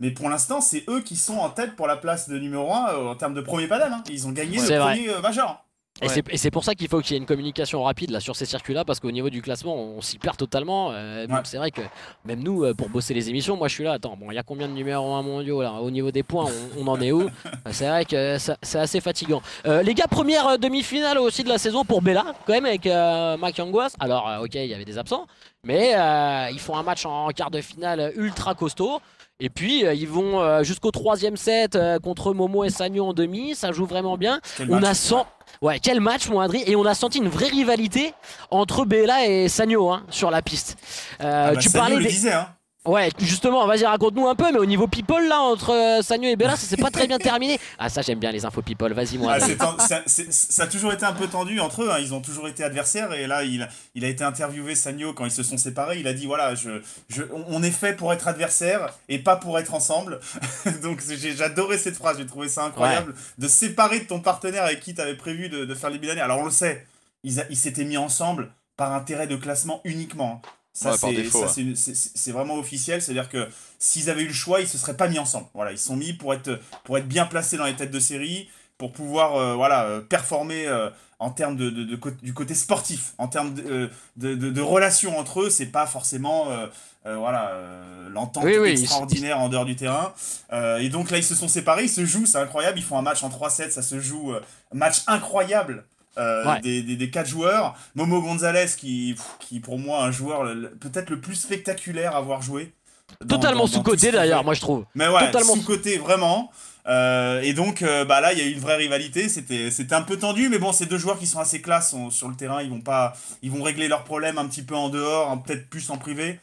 Mais pour l'instant, c'est eux qui sont en tête pour la place de numéro 1 en termes de premier paddle. hein. Ils ont gagné le vrai. premier euh, major. Et Ouais. c'est- pour ça qu'il faut qu'il y ait une communication rapide là sur ces circuits-là parce qu'au niveau du classement on s'y perd totalement. Euh, Ouais. C'est vrai que même nous euh, pour bosser les émissions, moi je suis là. Attends, bon il y a combien de numéros 1 mondiaux là Au niveau des points, on, on en est où? Euh, C'est vrai que c'est assez fatigant. Euh, les gars, première euh, demi-finale aussi de la saison pour Bella quand même avec euh, Mac Yanguas. Alors euh, ok, il y avait des absents, mais euh, ils font un match en quart de finale ultra costaud. Et puis euh, ils vont euh, jusqu'au troisième set euh, contre Momo et Sanyo en demi. Ça joue vraiment bien. Quel On match. a sent... Ouais, quel match, mon Adri. Et on a senti une vraie rivalité entre Bella et Sagno hein, sur la piste. Euh, Ah bah, tu parlais le des... disait, hein. Ouais, justement, vas-y, raconte-nous un peu, mais au niveau people, là, entre euh, Sagno et Bella, ça s'est pas très bien terminé. Ah, ça, j'aime bien les infos people. Vas-y, moi. Ah, ten- ça, a toujours été un peu tendu entre eux, hein. ils ont toujours été adversaires et là il, il a été interviewé Sagno quand ils se sont séparés, il a dit voilà, je, je, on- est fait pour être adversaires et pas pour être ensemble. Donc j'ai- j'adorais cette phrase, j'ai trouvé ça incroyable de séparer de ton partenaire avec qui tu avais prévu de, de faire les bilanés. Alors on le sait, ils, a- ils s'étaient mis ensemble par intérêt de classement uniquement. Ça, Ouais, par c'est défaut, ça, ouais. c'est une- c'est- c'est vraiment officiel, c'est-à-dire que s'ils avaient eu le choix, ils se seraient pas mis ensemble. Voilà, ils se sont mis pour être, pour être bien placés dans les têtes de série, pour pouvoir euh, voilà, euh, performer euh, en termes de, de- du côté sportif, en termes de, de, de- de relations entre eux, c'est pas forcément euh, euh, voilà, euh, l'entente Oui, oui, ils- extraordinaire en dehors du terrain. Euh, et donc là, ils se sont séparés, ils se jouent, c'est incroyable, ils font un match en 3-7, ça se joue, euh, match incroyable. Euh, Ouais. des, des, des quatre joueurs. Momo Gonzalez, qui, qui pour moi, un joueur peut-être le plus spectaculaire à avoir joué. dans- Totalement sous-côté, d'ailleurs, moi, je trouve. Mais ouais, Totalement. sous-côté, vraiment. Euh, et donc, euh, bah là, il y a eu une vraie rivalité. C'était, un peu tendu, mais bon, ces deux joueurs qui sont assez classes sont sur le terrain. Ils vont pas, ils vont régler leurs problèmes un petit peu en dehors, hein, peut-être plus en privé,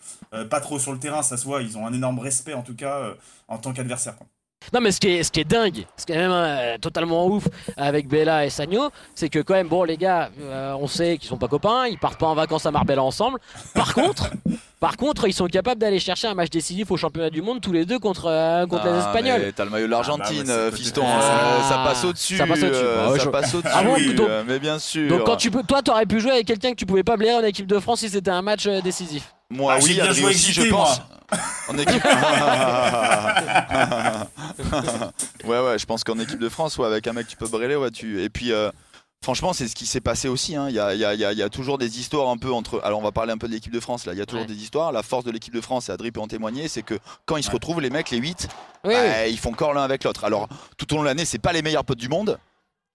pas trop sur le terrain. Ça se voit. Ils ont un énorme respect en tout cas en tant qu'adversaire. Non, mais ce qui est, ce qui est dingue, ce qui est même euh, totalement ouf avec Bella et Sagno, c'est que quand même, bon, les gars, euh, on sait qu'ils sont pas copains, ils partent pas en vacances à Marbella ensemble. Par contre, par contre, ils sont capables d'aller chercher un match décisif au championnat du monde tous les deux contre, euh, contre les Ah, Espagnols. T'as le maillot de l'Argentine, Ah, bah fiston. Ah, euh, ça passe au-dessus. ça passe au-dessus. ça je- passe au-dessus. Bon, oui, donc- mais bien sûr. Donc quand tu peux, toi, t'aurais pu jouer avec quelqu'un que tu pouvais pas blairer en équipe de France si c'était un match euh, décisif. Moi, Ah, oui, bien joué aussi, je moi. pense. En équipe. ouais, ouais, je pense qu'en équipe de France, ouais, avec un mec, tu peux brûler, ouais, tu. Et puis. euh, Franchement, c'est ce qui s'est passé aussi. hein. Il y, a, il y a- il y a- il y a toujours des histoires un peu entre. Alors, on va parler un peu de l'équipe de France là. Il y a toujours Ouais. des histoires. La force de l'équipe de France, et Adri peut en témoigner, c'est que quand ils se retrouvent, les mecs, les 8, Oui, oui. bah, ils font corps l'un avec l'autre. Alors, tout au long de l'année, c'est pas les meilleurs potes du monde.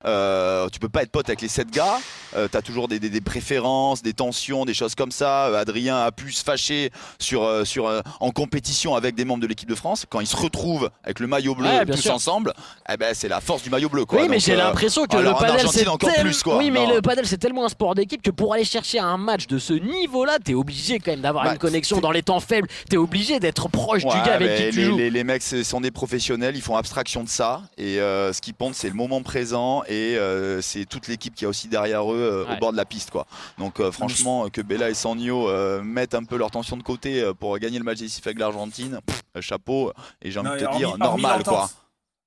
Euh, tu peux pas être pote avec les 7 gars. Euh, T'as toujours des, des- des préférences, des tensions, des choses comme ça. Euh, Adrien a pu se fâcher sur, sur, en compétition avec des membres de l'équipe de France. Quand ils se retrouvent avec le maillot bleu Ouais, tous sûr. ensemble, eh ben, c'est la force du maillot bleu. Quoi. oui, mais j'ai l'impression que le padel c'est encore tel- plus, quoi. Oui, mais Non. le padel c'est tellement un sport d'équipe que pour aller chercher un match de ce niveau-là, t'es obligé quand même d'avoir Bah, une connexion dans les temps faibles. T'es obligé d'être proche du gars avec qui tu les, joues. les- les mecs sont des professionnels, ils font abstraction de ça et ce qui compte c'est le moment présent et euh, c'est toute l'équipe qui a aussi derrière eux euh, Ouais. au bord de la piste quoi. Donc euh, franchement que Bella et euh, mettent un peu leur tension de côté euh, pour gagner le match décisif avec l'Argentine, chapeau et j'ai envie de te hormis- dire hormis normal quoi. l'entente.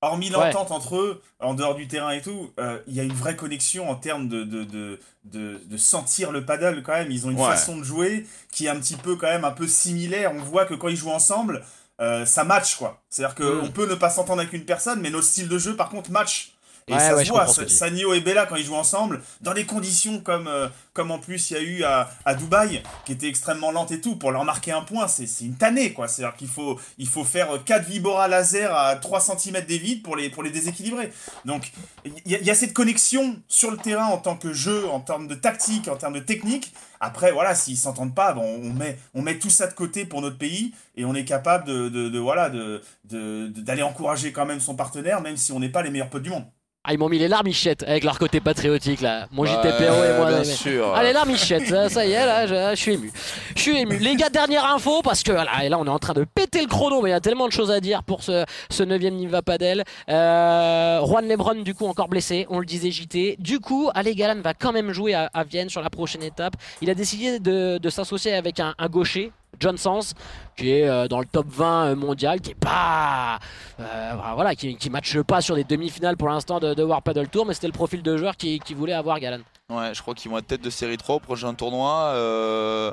Hormis Ouais. l'entente entre eux, en dehors du terrain et tout, euh, il y a une vraie connexion en termes de, de, de, de, de sentir le paddle quand même. Ils ont une Ouais. façon de jouer qui est un petit peu quand même un peu similaire. On voit que quand ils jouent ensemble, euh, ça match quoi. C'est-à-dire Mm. qu'on peut ne pas s'entendre avec une personne, mais nos styles de jeu par contre match. Et Ouais, ça ouais, se voit. Sanio et Bella, quand ils jouent ensemble, dans des conditions comme, euh, comme en plus il y a eu à, à Dubaï, qui était extrêmement lente et tout, pour leur marquer un point, c'est une tannée, quoi. C'est-à-dire qu'il faut, il faut faire 4 Vibora laser à 3 cm des vides pour les, pour les déséquilibrer. Donc, il y, a- il y a cette connexion sur le terrain en tant que jeu, en termes de tactique, en termes de technique. Après, voilà, s'ils s'entendent pas, bon, on, met, on met tout ça de côté pour notre pays et on est capable de, de, de, voilà, de, de- de- d'aller encourager quand même son partenaire, même si on n'est pas les meilleurs potes du monde. Ah, ils m'ont mis les larmichettes avec leur côté patriotique là. Mon Ouais, JTPO et moi. bien sûr. Ah les larmichettes, ça, y est là, je, je suis ému. Je suis ému. Les gars, dernière info parce que là, et là on est en train de péter le chrono, mais il y a tellement de choses à dire pour ce, ce 9ème Niva Padel. Euh, Juan Lebron du coup encore blessé, on le disait JT. Du coup, Ale Galan va quand même jouer à, à Vienne sur la prochaine étape. Il a décidé de, de s'associer avec un, un gaucher. John Sans, qui est euh, dans le top 20 mondial, qui est pas, euh, voilà, qui, qui matche pas sur des demi-finales pour l'instant de, de War Paddle Tour, mais c'était le profil de joueur qui, qui voulait avoir Galan. Ouais, je crois qu'ils vont être tête de série 3 au prochain tournoi. euh,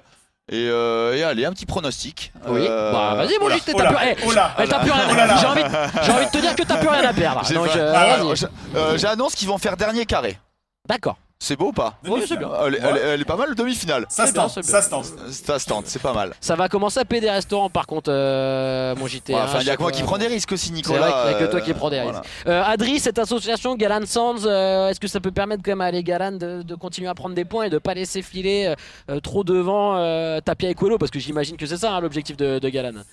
et, euh, et allez, un petit pronostic. Oui, Euh, bah vas-y, mon t'as plus, eh, eh, t'as plus rien oh. J'ai envie, de te dire que t'as plus rien à perdre. Euh, Ah, euh, J'annonce qu'ils vont faire dernier carré. D'accord. C'est beau ou pas Oui, c'est bien. elle, est- elle est- elle est pas mal, demi-finale. Ça C'est se tente, c'est ça se tente. Ça se tente, c'est pas mal. Ça va commencer à payer des restaurants, par contre, euh, mon JT. Ouais, hein, Enfin, il y a que moi qui prends des risques aussi, C'est Nicolas. vrai qu'il y a que toi euh, qui prends des risques. voilà. Euh, Adri, cette association Galan Sands, euh, est-ce que ça peut permettre quand même à les Galan de, de continuer à prendre des points et de pas laisser filer euh, euh, trop devant euh, Tapia et Coelho? Parce que j'imagine que c'est ça hein, l'objectif de, de Galan.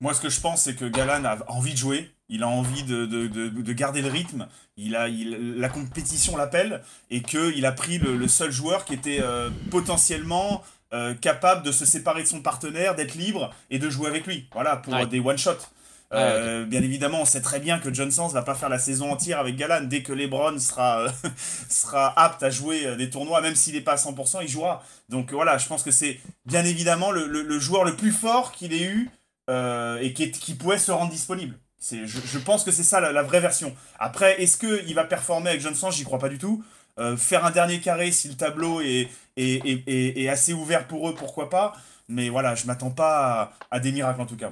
Moi, ce que je pense, c'est que Galan a envie de jouer. Il a envie de, de, de, de garder le rythme. Il a, il, la compétition l'appelle. Et qu'il a pris le, le seul joueur qui était euh, potentiellement euh, capable de se séparer de son partenaire, d'être libre et de jouer avec lui. Voilà, pour Ouais. des one-shots. Euh, Bien évidemment, on sait très bien que John Sans va pas faire la saison entière avec Galan. Dès que LeBron sera, sera apte à jouer des tournois, même s'il n'est pas à 100%, il jouera. Donc voilà, je pense que c'est bien évidemment le, le- le joueur le plus fort qu'il ait eu et qui, est- qui pouvait se rendre disponible. C'est, je, pense que c'est ça la, vraie version. Après, est-ce qu'il va performer avec John Sans J'y crois pas du tout. Euh, faire un dernier carré si le tableau est, assez ouvert pour eux, pourquoi pas? Mais voilà, je m'attends pas à, des miracles en tout cas.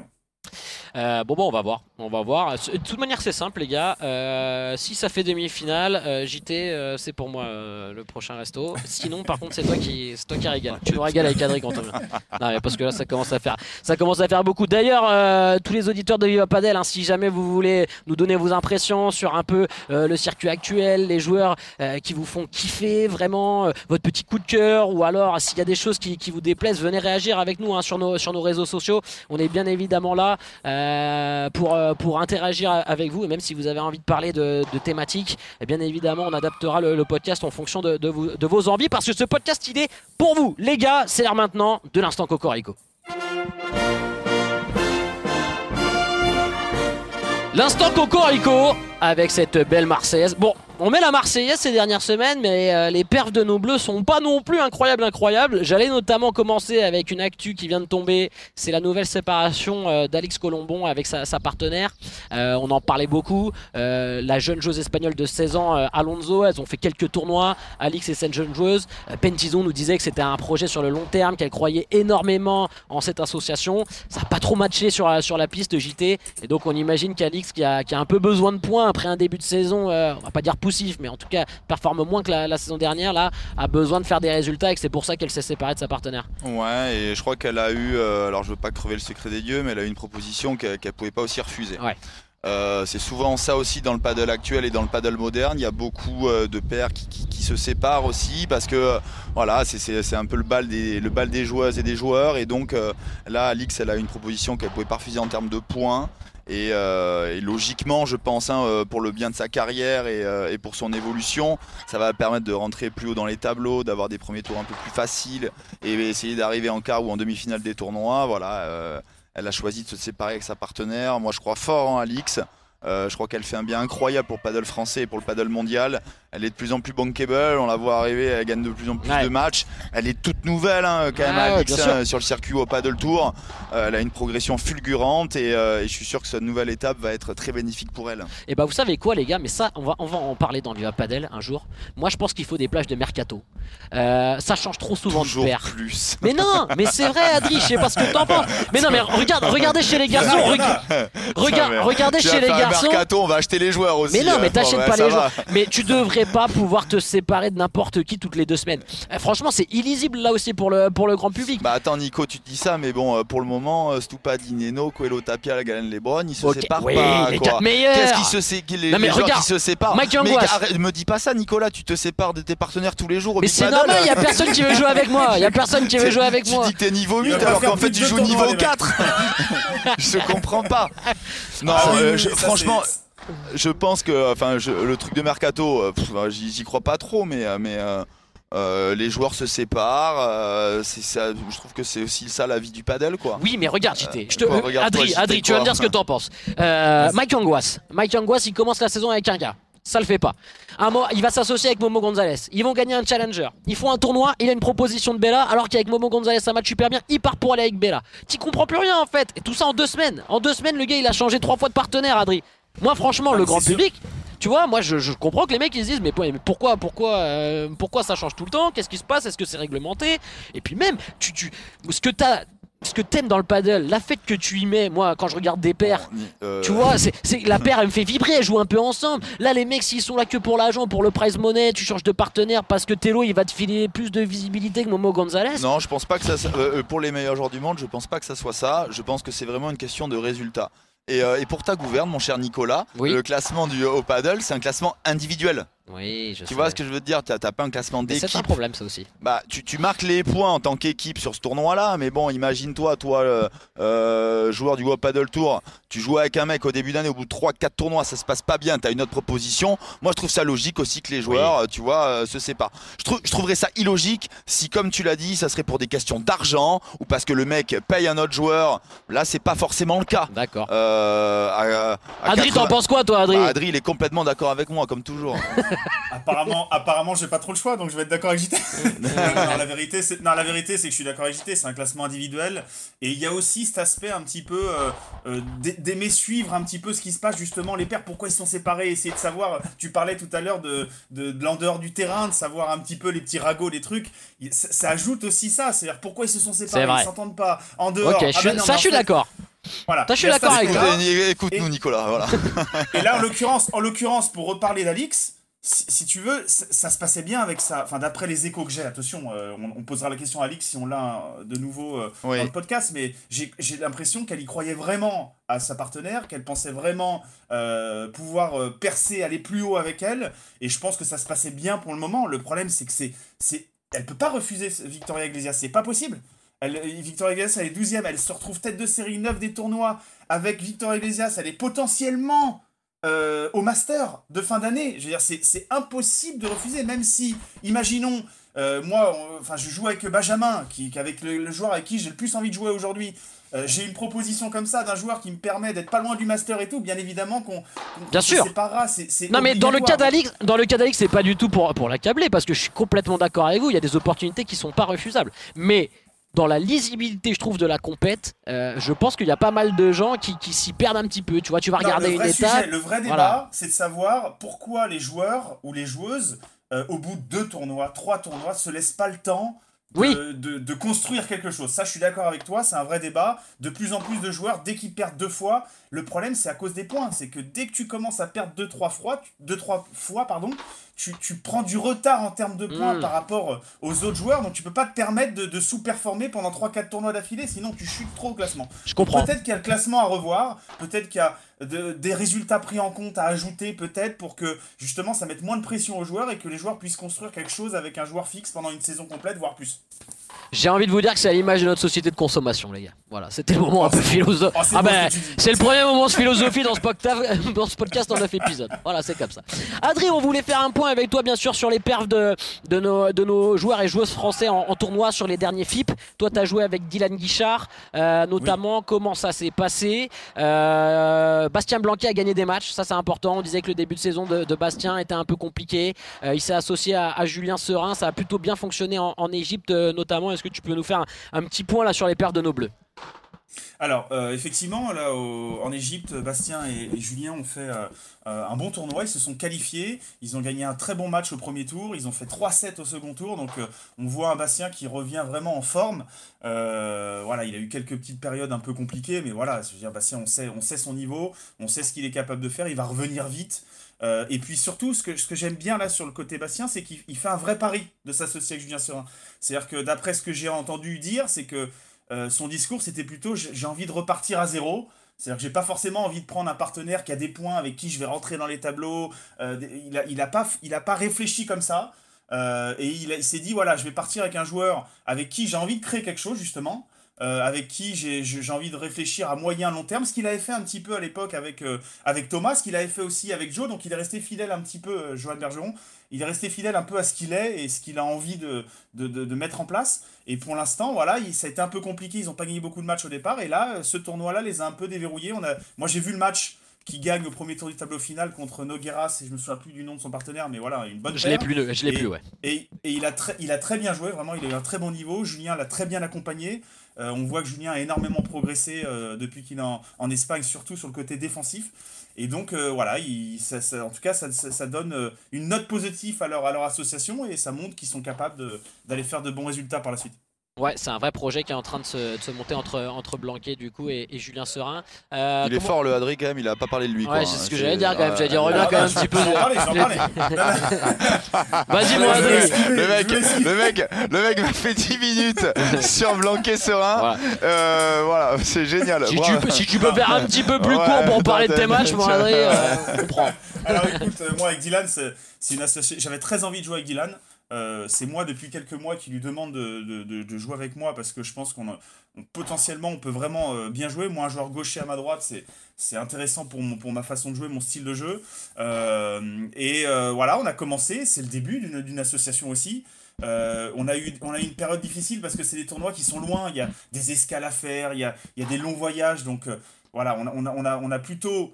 Euh, bon, bon, on va voir. On va voir. De toute manière, c'est simple, les gars. Euh, si ça fait demi-finale, euh, JT, euh, c'est pour moi euh, le prochain resto. Sinon, par contre, c'est toi qui, c'est toi qui régale. Tu nous régales avec Adrien quand on vient. Non, mais parce que là, ça commence à faire, ça commence à faire beaucoup. D'ailleurs, euh, tous les auditeurs de Viva Padel, hein, si jamais vous voulez nous donner vos impressions sur un peu euh, le circuit actuel, les joueurs euh, qui vous font kiffer vraiment, euh, votre petit coup de cœur, ou alors s'il y a des choses qui, qui vous déplaisent, venez réagir avec nous hein, sur, nos, sur nos réseaux sociaux. On est bien évidemment là euh, pour, euh, pour interagir avec vous. Et même si vous avez envie de parler de, thématiques, et bien évidemment, on adaptera le, podcast en fonction de, de vous- de vos envies parce que ce podcast, il est pour vous. Les gars, c'est l'heure maintenant de l'instant Cocorico. L'instant Cocorico avec cette belle Marseillaise. Bon, on met la Marseillaise ces dernières semaines, mais euh, les perfs de nos bleus sont pas non plus incroyables, incroyables. J'allais notamment commencer avec une actu qui vient de tomber. C'est la nouvelle séparation euh, d'Alix Colombon avec sa, partenaire. Euh, on en parlait beaucoup. Euh, la jeune joueuse espagnole de 16 ans, Alonso, elles ont fait quelques tournois. Alix et cette jeune joueuse. Pentizon nous disait que c'était un projet sur le long terme, qu'elle croyait énormément en cette association. Ça n'a pas trop matché sur la, piste JT. Et donc on imagine qu'Alix, qui a, qui a un peu besoin de points après un début de saison, on va pas dire poussif, mais en tout cas performe moins que la, la saison dernière, là, a besoin de faire des résultats et que c'est pour ça qu'elle s'est séparée de sa partenaire. Ouais, et je crois qu'elle a eu, euh, alors je veux pas crever le secret des dieux, mais elle a eu une proposition qu'elle qu'elle pouvait pas aussi refuser. Ouais. Euh, c'est souvent ça aussi dans le paddle actuel et dans le paddle moderne. Il y a beaucoup euh, de paires qui, qui- qui se séparent aussi parce que euh, voilà, c'est- un peu le bal, des, le bal des joueuses et des joueurs. Et donc là, Alix, elle a une proposition qu'elle pouvait pas refuser en termes de points. Et, euh, et logiquement, je pense, hein, euh, pour le bien de sa carrière et, euh, et pour son évolution, ça va permettre de rentrer plus haut dans les tableaux, d'avoir des premiers tours un peu plus faciles et essayer d'arriver en quart ou en demi-finale des tournois. Voilà, elle a choisi de se séparer avec sa partenaire. Moi, je crois fort en Alix. Euh, je crois qu'elle fait un bien incroyable pour le paddle français et pour le paddle mondial. Elle est de plus en plus bankable, on la voit arriver, elle gagne de plus en plus Ouais. de matchs. Elle est toute nouvelle hein, quand même, Ouais, sûr. hein, sur le circuit au paddle tour. Euh, elle a une progression fulgurante et, euh, et je suis sûr que cette nouvelle étape va être très bénéfique pour elle. Et bah vous savez quoi les gars, mais ça on va, on va en parler dans Viva Padel un jour. Moi je pense qu'il faut des plages de mercato. Euh, ça change trop souvent Toujours de paires. plus. Mais non, mais c'est vrai Adri, je sais pas ce que t'en penses. Mais non mais regarde, regardez chez les garçons, reg- regarde, mais regardez chez les faire garçon. mercato, on va acheter les joueurs aussi. Mais non, mais t'achètes pas les joueurs. Mais tu devrais pas pouvoir te séparer de n'importe qui toutes les deux semaines. Euh, franchement, c'est illisible là aussi pour le, pour le grand public. Bah attends Nico, tu te dis ça, mais bon, euh, pour le moment, euh, Stupadi, Neno, Coelho, Tapia, la Galen, Lebron, ils se séparent oui, pas. les quoi. meilleurs. Qu'est-ce qui se sé- les, Non, mais les regarde, qui se séparent Mike Mais arrête, me dis pas ça, Nicolas, tu te sépares de tes partenaires tous les jours au Mais Big c'est normal, il y a personne qui veut jouer avec moi. Il y a personne qui veut jouer avec tu moi. dis que t'es niveau Il 8 va pas alors qu'en fait tu joues niveau les mecs. 4 Je comprends pas Non, Ah euh, franchement, je pense que enfin, je- le truc de mercato, euh, euh, j'y crois pas trop, mais, euh, mais euh, euh, les joueurs se séparent. euh, c'est ça, je trouve que c'est aussi ça la vie du padel, quoi. Oui, mais regarde, JT. Je te... quoi, regarde Adri, toi, JT, Adri, tu vas me dire ce que t'en penses. Euh, Mike Angoisse. Mike Angoisse, il commence la saison avec un gars. Ça le fait pas. Un mois, il va s'associer avec Momo Gonzalez. Ils vont gagner un challenger. Ils font un tournoi. Il a une proposition de Bella. Alors qu'avec Momo Gonzalez, ça match super bien. Il part pour aller avec Bella. Tu comprends plus rien en fait. Et tout ça en deux semaines. En deux semaines, le gars, il a changé trois fois de partenaire, Adri. Moi, franchement, Ah, le mais grand sûr. public. Tu vois, moi je, je comprends que les mecs ils se disent mais, mais pourquoi pourquoi euh, pourquoi ça change tout le temps? Qu'est-ce qui se passe? Est-ce que c'est réglementé? Et puis même tu, tu ce que t'as ce que t'aimes dans le paddle, la fête que tu y mets, moi quand je regarde des paires, Euh, tu vois, c'est, la paire elle me fait vibrer, elle joue un peu ensemble. Là les mecs s'ils sont là que pour l'argent, pour le prize money, tu changes de partenaire parce que Tello il va te filer plus de visibilité que Momo Gonzalez. Non, je pense pas que ça. euh, euh, pour les meilleurs joueurs du monde, je pense pas que ça soit ça. Je pense que c'est vraiment une question de résultat. Et, euh, et pour ta gouverne, mon cher Nicolas, Oui. le classement du au paddle, c'est un classement individuel. Oui, je Tu vois ce que je veux te dire T'as pas un classement Mais C'est un d'équipe. problème ça aussi. Bah, tu, tu marques les points en tant qu'équipe sur ce tournoi-là, mais bon, imagine-toi, toi, euh, euh, joueur du World Paddle Tour, tu joues avec un mec au début d'année, au bout de 3-4 tournois, ça se passe pas bien, t'as une autre proposition. Moi, je trouve ça logique aussi que les joueurs, euh, tu vois, euh, se séparent. Je, trouve- je trouverais ça illogique si, comme tu l'as dit, ça serait pour des questions d'argent ou parce que le mec paye un autre joueur. Là, c'est pas forcément le cas. D'accord. Euh, Adri, 80 t'en penses quoi toi Adri? Bah, Adri, il est complètement d'accord avec moi, comme toujours. Apparemment, apparemment, j'ai pas trop le choix, donc je vais être d'accord avec JT. non, non, la vérité, c'est non, la vérité, c'est que je suis d'accord avec JT. C'est un classement individuel, et il y a aussi cet aspect un petit peu euh, euh, d'ai- d'aimer suivre un petit peu ce qui se passe justement les pairs, pourquoi ils sont séparés, essayer de savoir. Tu parlais tout à l'heure de de, de l'en dehors du terrain, de savoir un petit peu les petits ragots, les trucs. Ça, ça ajoute aussi ça, c'est-à-dire pourquoi ils se sont séparés, ils s'entendent pas en dehors. Ok, Ah non, ça je suis d'accord. Voilà. Ça, je suis d'accord avec toi. Écoute-nous, Nicolas, voilà. Et là, en l'occurrence, en l'occurrence, pour reparler d'Alix, si, si tu veux, ça, ça se passait bien avec ça. Enfin, d'après les échos que j'ai, attention, euh, on, on posera la question à Alix si on l'a euh, de nouveau euh, Oui. dans le podcast, mais j'ai l'impression qu'elle y croyait vraiment à sa partenaire, qu'elle pensait vraiment euh, pouvoir percer, aller plus haut avec elle, et je pense que ça se passait bien pour le moment. Le problème, c'est que c'est, elle peut pas refuser Victoria Iglesias, c'est pas possible. Elle, Victoria Iglesias, elle est 12 elle se retrouve tête de série 9 des tournois avec Victoria Iglesias, elle est potentiellement euh, au master de fin d'année. Je veux dire, c'est impossible de refuser, même si, imaginons, euh, moi, on- enfin, je joue avec Benjamin, qui, qui avec le, le joueur avec qui j'ai le plus envie de jouer aujourd'hui. Euh, j'ai une proposition comme ça d'un joueur qui me permet d'être pas loin du master et tout, bien évidemment qu'on Bien sûr. séparera, Non mais dans le cas d'Alix, dans le cas d'Alix, c'est pas du tout pour pour l'accabler parce que je suis complètement d'accord avec vous. Il y a des opportunités qui sont pas refusables. Mais dans la lisibilité, je trouve, de la compète, euh, je pense qu'il y a pas mal de gens qui, qui s'y perdent un petit peu. Tu vois, tu vas Non, regarder le une vrai étape. sujet, le vrai débat, Voilà. c'est de savoir pourquoi les joueurs ou les joueuses, euh, au bout de deux tournois, trois tournois, se laissent pas le temps de, Oui. de, de construire quelque chose. Ça, je suis d'accord avec toi, c'est un vrai débat. De plus en plus de joueurs, dès qu'ils perdent deux fois, le problème, c'est à cause des points. C'est que dès que tu commences à perdre deux, trois fois, deux, trois fois pardon, tu, tu prends du retard en termes de points Mm. par rapport euh, aux autres joueurs. Donc, tu peux pas te permettre de, de sous-performer pendant 3-4 tournois d'affilée, sinon tu chutes trop au classement. Je comprends. Peut-être qu'il y a le classement à revoir, peut-être qu'il y a de- des résultats pris en compte à ajouter, peut-être pour que justement ça mette moins de pression aux joueurs et que les joueurs puissent construire quelque chose avec un joueur fixe pendant une saison complète, voire plus. J'ai envie de vous dire que c'est à l'image de notre société de consommation, les gars. Voilà, c'était le moment un peu c'est beau. philosophe. Oh, ah ben, c'est le premier moment de philosophie dans ce, podcast, dans ce podcast en 9 épisodes. Voilà, c'est comme ça. Adrien, on voulait faire un point avec toi, bien sûr, sur les perfs de, de, nos, de nos joueurs et joueuses français en, en tournoi sur les derniers FIP. Toi, tu as joué avec Dylan Guichard, euh, notamment. Comment ça s'est passé? Euh, Bastien Blanquet a gagné des matchs, ça c'est important. On disait que le début de saison de, de Bastien était un peu compliqué. Euh, il s'est associé à, à Julien Serin, ça a plutôt bien fonctionné en, en Égypte, notamment. Est-ce que tu peux nous faire un, un petit point là sur les perfs de nos bleus? Alors, euh, effectivement, là, en Égypte, Bastien et, Julien ont fait euh, euh, un bon tournoi. Ils se sont qualifiés. Ils ont gagné un très bon match au premier tour. Ils ont fait 3-7 au second tour. Donc, on voit un Bastien qui revient vraiment en forme. Voilà, il a eu quelques petites périodes un peu compliquées, mais voilà, je veux dire, Bastien, on sait, on sait son niveau, on sait ce qu'il est capable de faire. Il va revenir vite. Et puis surtout, ce que, ce que j'aime bien là sur le côté Bastien, c'est qu'il il fait un vrai pari de s'associer avec Julien Serin. C'est-à-dire que d'après ce que j'ai entendu dire, c'est que euh, son discours, c'était plutôt j'ai envie de repartir à zéro. C'est-à-dire que j'ai pas forcément envie de prendre un partenaire qui a des points avec qui je vais rentrer dans les tableaux. Euh, il, a, il, a pas, il a pas réfléchi comme ça. Euh, et il, il s'est dit voilà, je vais partir avec un joueur avec qui j'ai envie de créer quelque chose, justement. Euh, avec qui j'ai envie de réfléchir à moyen long terme, ce qu'il avait fait un petit peu à l'époque avec, euh, avec Thomas, ce qu'il avait fait aussi avec Joe, donc il est resté fidèle un petit peu, euh, Johan Bergeron, il est resté fidèle un peu à ce qu'il est et ce qu'il a envie de, de, de- de mettre en place. Et pour l'instant, voilà, il, ça a été un peu compliqué, ils n'ont pas gagné beaucoup de matchs au départ, et là, euh, ce tournoi-là les a un peu déverrouillés. On a, moi j'ai vu le match qui gagne au premier tour du tableau final contre Nogueras, et je me souviens plus du nom de son partenaire, mais voilà, une bonne Je l'ai plus, je l'ai plus, ouais. Et, et il, a très, il a très bien joué, vraiment, il a eu un très bon niveau. Julien l'a très bien accompagné. Euh, on voit que Julien a énormément progressé euh, depuis qu'il est en, Espagne, surtout sur le côté défensif. Et donc, euh, voilà, en tout cas, ça, donne une note positive à leur, association et ça montre qu'ils sont capables d'aller faire de bons résultats par la suite. Ouais, c'est un vrai projet qui est en train de se, de se monter entre, entre Blanquet du coup et, et Julien Serin. Euh, Il est comment- fort le Adri quand même, il a pas parlé de lui. Ouais, quoi, c'est hein. ce que j'allais dire quand même. J'allais dire, Ouais. reviens quand même un je- petit peu. Vas-y, Je mon vais Adri. Le mec, le mec, le mec m'a fait 10 minutes sur Blanquet Serein. Voilà. Euh, voilà, c'est génial. Si tu, peux, si tu peux faire un petit peu plus Ouais, court pour parler de tes matchs, mon. Adri, euh, on. Alors écoute, euh, moi avec Dylan, c'est c'est une association. J'avais très envie de jouer avec Dylan. Euh, c'est moi depuis quelques mois qui lui demande de, de- de- jouer avec moi parce que je pense qu'on potentiellement on peut vraiment euh, bien jouer. Moi, un joueur gaucher à ma droite, c'est c'est intéressant pour, mon, pour ma façon de jouer, mon style de jeu. Euh, et voilà, on a commencé. C'est le début d'une d'une association aussi. On, a eu, on a eu une période difficile parce que c'est des tournois qui sont loin. Il y a des escales à faire, il y a, il y a des longs voyages. Donc voilà, on a, on a, on a plutôt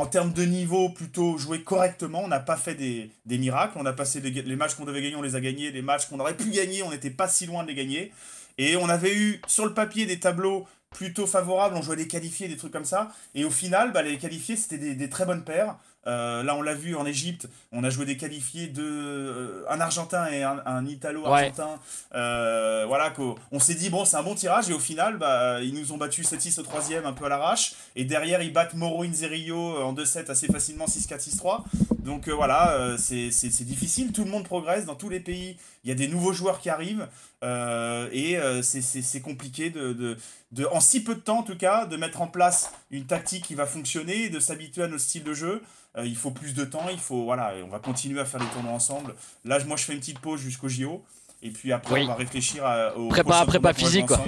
en termes de niveau, plutôt joué correctement. On n'a pas fait des, miracles. On a passé les, matchs qu'on devait gagner, on les a gagnés. Les matchs qu'on aurait pu gagner, on n'était pas si loin de les gagner. Et on avait eu sur le papier des tableaux plutôt favorables. On jouait des qualifiés, des trucs comme ça. Et au final, bah, les qualifiés, c'était des très bonnes paires. Euh, là, on l'a vu en Égypte, on a joué des qualifiés de euh, un Argentin et un, un Italo-Argentin. Euh, voilà, on s'est dit bon, c'est un bon tirage et au final, bah, ils nous ont battu 7-6 au troisième, un peu à l'arrache. Et derrière, ils battent Moro Inzerillo euh, en 2-7 assez facilement, 6-4, 6-3. Donc voilà, c'est difficile. Tout le monde progresse dans tous les pays. Il y a des nouveaux joueurs qui arrivent euh, et euh, c'est- compliqué de, de, de, en si peu de temps en tout cas, de mettre en place une tactique qui va fonctionner et de s'habituer à notre style de jeu. Euh, il faut plus de temps, il faut voilà, on va continuer à faire les tournois ensemble. Là, moi, je fais une petite pause jusqu'au JO. Et puis après, Oui. on va réfléchir à, au Prépa- physique, quoi.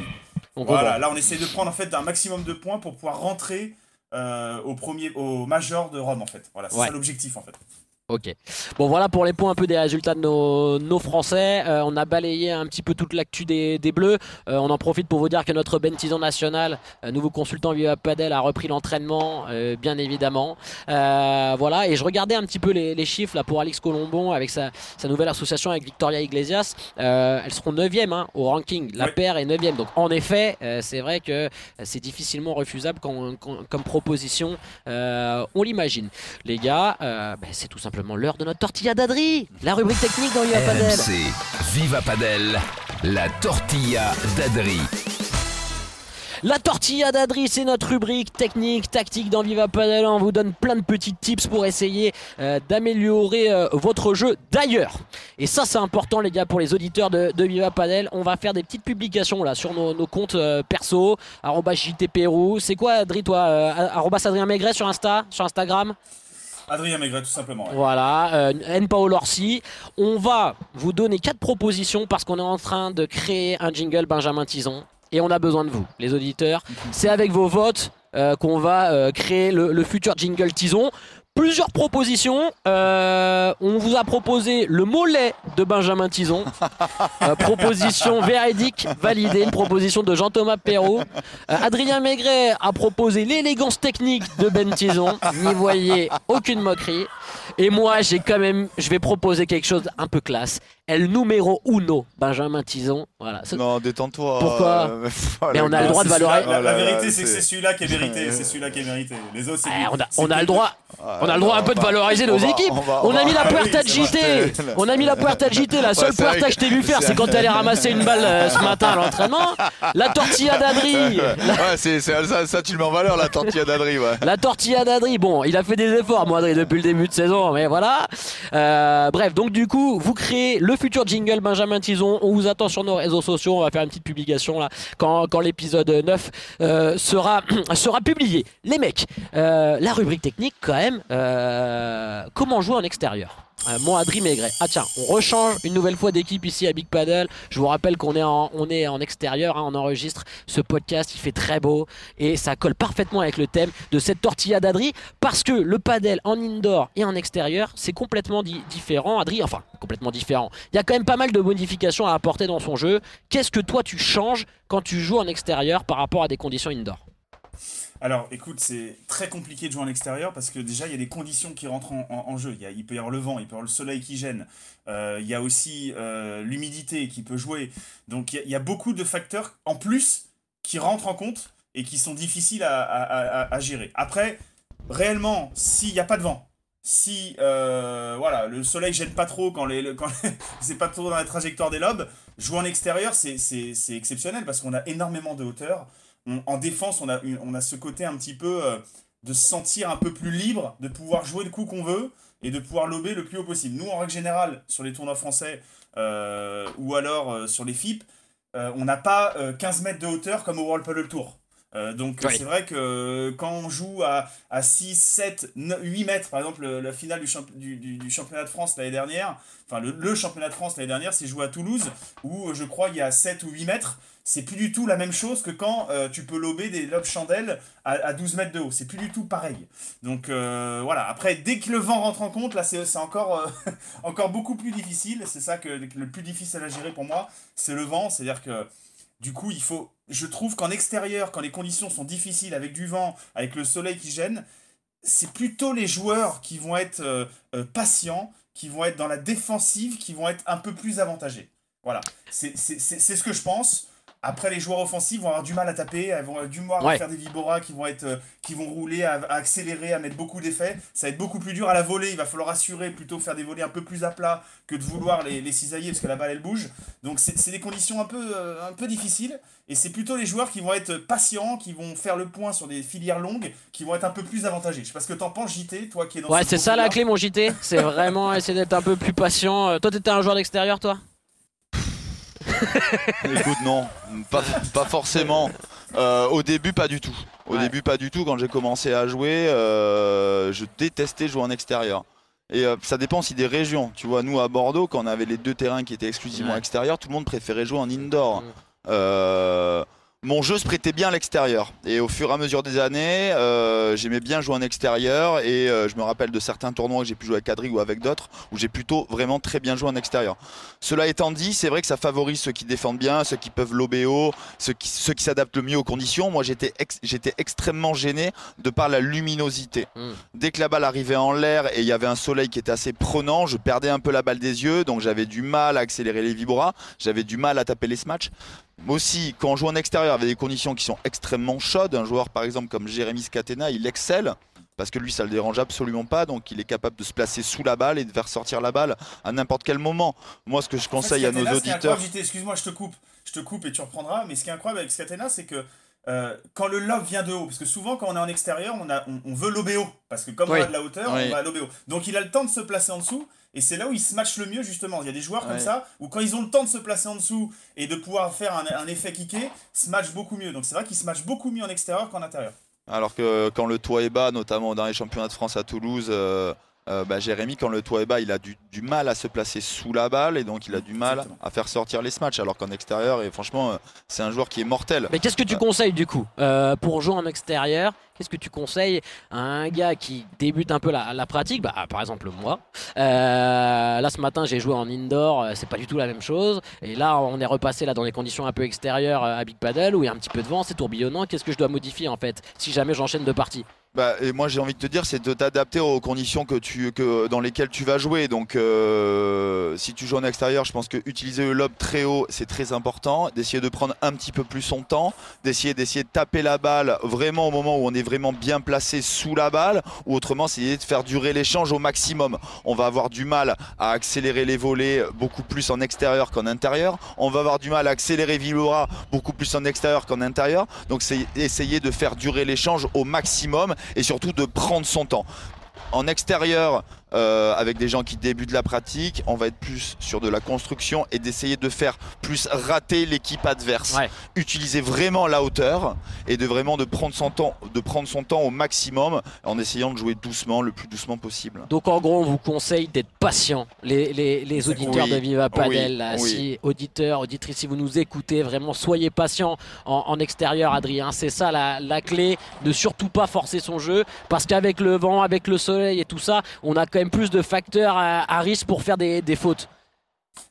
On Voilà, comprend. là on essaie de prendre en fait un maximum de points pour pouvoir rentrer au premier, au major de Rome en fait. Voilà, c'est Ouais. ça l'objectif en fait. Ok. Bon voilà pour les points un peu des résultats de nos, nos Français. Euh, on a balayé un petit peu toute l'actu des, des Bleus. Euh, on en profite pour vous dire que notre Ben Tison national, euh, nouveau consultant Viva Padel, a repris l'entraînement, bien évidemment. Voilà, et je regardais un petit peu les, les chiffres là pour Alex Colombon avec sa, sa nouvelle association avec Victoria Iglesias. Elles seront 9e hein, au ranking. La paire est 9e. Donc en effet, c'est vrai que c'est difficilement refusable quand- quand- comme proposition. On l'imagine. Les gars, bah, c'est tout simplement l'heure de notre tortilla d'Adri, la rubrique technique dans Viva Padel. Viva Padel, la tortilla d'Adri. La tortilla d'Adri, c'est notre rubrique technique, tactique dans Viva Padel. On vous donne plein de petits tips pour essayer euh, d'améliorer euh, votre jeu d'ailleurs. Et ça, c'est important, les gars, pour les auditeurs de, de Viva Padel. On va faire des petites publications là sur nos, nos comptes euh, perso, JTPRou. C'est quoi, Adri, toi Adrien Maigret sur Insta, sur Instagram? Adrien Maigret tout simplement. ouais. Voilà, euh, N. Paolo Orsi. On va vous donner quatre propositions parce qu'on est en train de créer un jingle Benjamin Tison et on a besoin de vous, les auditeurs. C'est avec vos votes euh, qu'on va euh, créer le, le futur jingle Tison. Plusieurs propositions. Euh, on vous a proposé le mollet de Benjamin Tison. Euh, proposition véridique, validée. Une proposition de Jean-Thomas Perrault. Euh, Adrien Maigret a proposé l'élégance technique de Ben Tison. N'y voyez aucune moquerie. Et moi, j'ai quand même, je vais proposer quelque chose un peu classe. El numéro uno, Benjamin Tison. Voilà. Ça- Non, détends-toi. Pourquoi Euh, Mais on a le droit de valoriser. La, Oh la vérité, c'est que c'est- celui-là qui est mérité. C'est celui-là qui est mérité. Les autres, c'est. Ah, on a, on a le droit. Ah, On a le droit un peu de va- valoriser nos équipes. on a mis la Ah puerta. JT. On a mis la puerta JT. La seule puerta que je t'ai vu faire, c'est quand elle allait ramasser une balle euh, ce matin à l'entraînement. La tortilla d'Adri. Ouais, c'est- ça, ça, tu le mets en valeur, la tortilla d'Adri, ouais. la tortilla d'Adri. Bon, il a fait des efforts, moi, Adri, depuis le début de saison, mais voilà. Euh, bref, donc du coup, vous créez le futur jingle Benjamin Tison. On vous attend sur nos réseaux sociaux. On va faire une petite publication là quand, l'épisode 9 euh, sera, sera publié. Les mecs, euh, la rubrique technique, quand même, euh, comment jouer en extérieur? Euh, moi, Adri Maigret. Ah tiens, on rechange une nouvelle fois d'équipe ici à Big Paddle. Je vous rappelle qu'on est en, extérieur, hein, on enregistre ce podcast, il fait très beau et ça colle parfaitement avec le thème de cette tortilla d'Adri parce que le paddle en indoor et en extérieur, c'est complètement di- différent. Adri, enfin, complètement différent. Il y a quand même pas mal de modifications à apporter dans son jeu. Qu'est-ce que toi tu changes quand tu joues en extérieur par rapport à des conditions indoor? Alors, écoute, c'est très compliqué de jouer en extérieur parce que déjà, il y a des conditions qui rentrent en, jeu. Il, y a, peut y avoir le vent, il peut y avoir le soleil qui gêne. Euh, il y a aussi euh, l'humidité qui peut jouer. Donc, il y, a, beaucoup de facteurs en plus qui rentrent en compte et qui sont difficiles à, gérer. Après, réellement, s'il n'y a pas de vent, si euh, voilà, le soleil gêne pas trop quand, les, le- quand c'est pas trop dans la trajectoire des lobes, jouer en extérieur, c'est exceptionnel parce qu'on a énormément de hauteur en défense, on a, ce côté un petit peu euh, de se sentir un peu plus libre, de pouvoir jouer le coup qu'on veut et de pouvoir lober le plus haut possible. Nous, en règle générale, sur les tournois français euh, ou alors euh, sur les FIP, on n'a pas euh, 15 mètres de hauteur comme au World Paddle Tour. Euh, donc Oui. c'est vrai que euh, quand on joue à, à 6, 7, 9, 8 mètres, par exemple le- la finale du, champ- du, du- du championnat de France l'année dernière, enfin le, le championnat de France l'année dernière, c'est joué à Toulouse, où euh, je crois il y a 7 ou 8 mètres, c'est plus du tout la même chose que quand euh, tu peux lober des lobes chandelles à, à 12 mètres de haut. C'est plus du tout pareil. Donc euh, voilà, après, dès que le vent rentre en compte, là, c'est c'est encore, encore beaucoup plus difficile. C'est ça que le plus difficile à gérer pour moi, c'est le vent. C'est-à-dire que du coup, il faut. Je trouve qu'en extérieur, quand les conditions sont difficiles, avec du vent, avec le soleil qui gêne, c'est plutôt les joueurs qui vont être euh, euh, patients, qui vont être dans la défensive, qui vont être un peu plus avantagés. Voilà, c'est ce que je pense. Après, les joueurs offensifs vont avoir du mal à taper, elles vont avoir du mal Ouais. à faire des vibora qui vont, être, euh, qui vont rouler, à, à accélérer, à mettre beaucoup d'effets. Ça va être beaucoup plus dur à la volée. Il va falloir assurer plutôt faire des volées un peu plus à plat que de vouloir les, les cisailler parce que la balle elle bouge. Donc, c'est des conditions un peu, euh, un peu difficiles. Et c'est plutôt les joueurs qui vont être patients, qui vont faire le point sur des filières longues, qui vont être un peu plus avantagés. Je sais pas ce que t'en penses, JT, toi qui es dans Ouais, ce c'est ça la clé, mon JT. C'est vraiment essayer d'être un peu plus patient. Euh, Toi, t'étais un joueur d'extérieur, toi? Écoute, non, pas, pas forcément. Euh, au début, pas du tout. Au Ouais. début, pas du tout. Quand j'ai commencé à jouer, euh, je détestais jouer en extérieur. Et euh, ça dépend aussi des régions. Tu vois, nous à Bordeaux, quand on avait les deux terrains qui étaient exclusivement Ouais. extérieurs, tout le monde préférait jouer en indoor. Mon jeu se prêtait bien à l'extérieur. Et au fur et à mesure des années, euh, j'aimais bien jouer en extérieur. Et euh, je me rappelle de certains tournois que j'ai pu jouer avec Adri ou avec d'autres, où j'ai plutôt vraiment très bien joué en extérieur. Cela étant dit, c'est vrai que ça favorise ceux qui défendent bien, ceux qui peuvent lober haut, ceux qui, ceux qui s'adaptent le mieux aux conditions. Moi, j'étais ex- j'étais extrêmement gêné de par la luminosité. Mm. Dès que la balle arrivait en l'air et il y avait un soleil qui était assez prenant, je perdais un peu la balle des yeux, donc j'avais du mal à accélérer les vibras, j'avais du mal à taper les smatchs. Moi aussi, quand on joue en extérieur avec des conditions qui sont extrêmement chaudes, un joueur par exemple comme Jérémy Scatena, il excelle parce que lui ça le dérange absolument pas, donc il est capable de se placer sous la balle et de faire sortir la balle à n'importe quel moment. Moi, ce que je En fait, conseille à nos auditeurs, Excuse-moi, je te coupe. Je te coupe et tu reprendras. Mais ce qui est incroyable avec Scatena, c'est que euh, quand le lob vient de haut, parce que souvent quand on est en extérieur, on, a, on, on veut lober haut. Parce que comme Oui. on a de la hauteur, Oui. on va lober haut. Donc il a le temps de se placer en dessous. Et c'est là où il se match le mieux, justement. Il y a des joueurs comme ça, où quand ils ont le temps de se placer en dessous et de pouvoir faire un, un effet kické, se match beaucoup mieux. Donc c'est vrai qu'ils se matchent beaucoup mieux en extérieur qu'en intérieur. alors que quand le toit est bas, notamment dans les championnats de France à Toulouse, euh, euh, bah, Jérémy, quand le toit est bas, il a du, du mal à se placer sous la balle et donc il a du mal Exactement. à faire sortir les smatchs. Alors qu'en extérieur, et franchement, euh, c'est un joueur qui est mortel. Mais qu'est-ce que tu conseilles du coup euh, pour jouer en extérieur Qu'est-ce que tu conseilles à un gars qui débute un peu la, la pratique? Bah, Par exemple, moi. Euh, là, ce matin, j'ai joué en indoor, euh, c'est pas du tout la même chose. Et là, on est repassé là dans les conditions un peu extérieures euh, à Big Paddle où il y a un petit peu de vent, c'est tourbillonnant. Qu'est-ce que je dois modifier en fait si jamais j'enchaîne deux parties? Bah, et moi j'ai envie de te dire, c'est de t'adapter aux conditions que tu, que, dans lesquelles tu vas jouer. Donc euh, si tu joues en extérieur, je pense que utiliser le lob très haut, c'est très important. D'essayer de prendre un petit peu plus son temps, d'essayer d'essayer de taper la balle vraiment au moment où on est vraiment bien placé sous la balle, ou autrement c'est de faire durer l'échange au maximum. On va avoir du mal à accélérer les volets beaucoup plus en extérieur qu'en intérieur. On va avoir du mal à accélérer Villora beaucoup plus en extérieur qu'en intérieur. Donc c'est essayer de faire durer l'échange au maximum et surtout de prendre son temps. En extérieur, euh, avec des gens qui débutent la pratique, on va être plus sur de la construction et d'essayer de faire plus rater l'équipe adverse. Ouais. Utiliser vraiment la hauteur et de vraiment de prendre son temps, de prendre son temps au maximum en essayant de jouer doucement, le plus doucement possible. Donc en gros, on vous conseille d'être patient, les, les- les auditeurs Oui, de Viva Padel. oui, là. oui. Si auditeurs, auditrices, si vous nous écoutez, vraiment soyez patients en, en extérieur, Adrien. C'est ça la, la clé, de surtout pas forcer son jeu, parce qu'avec le vent, avec le soleil et tout ça, on a quand même plus de facteurs à, à risque pour faire des, des fautes.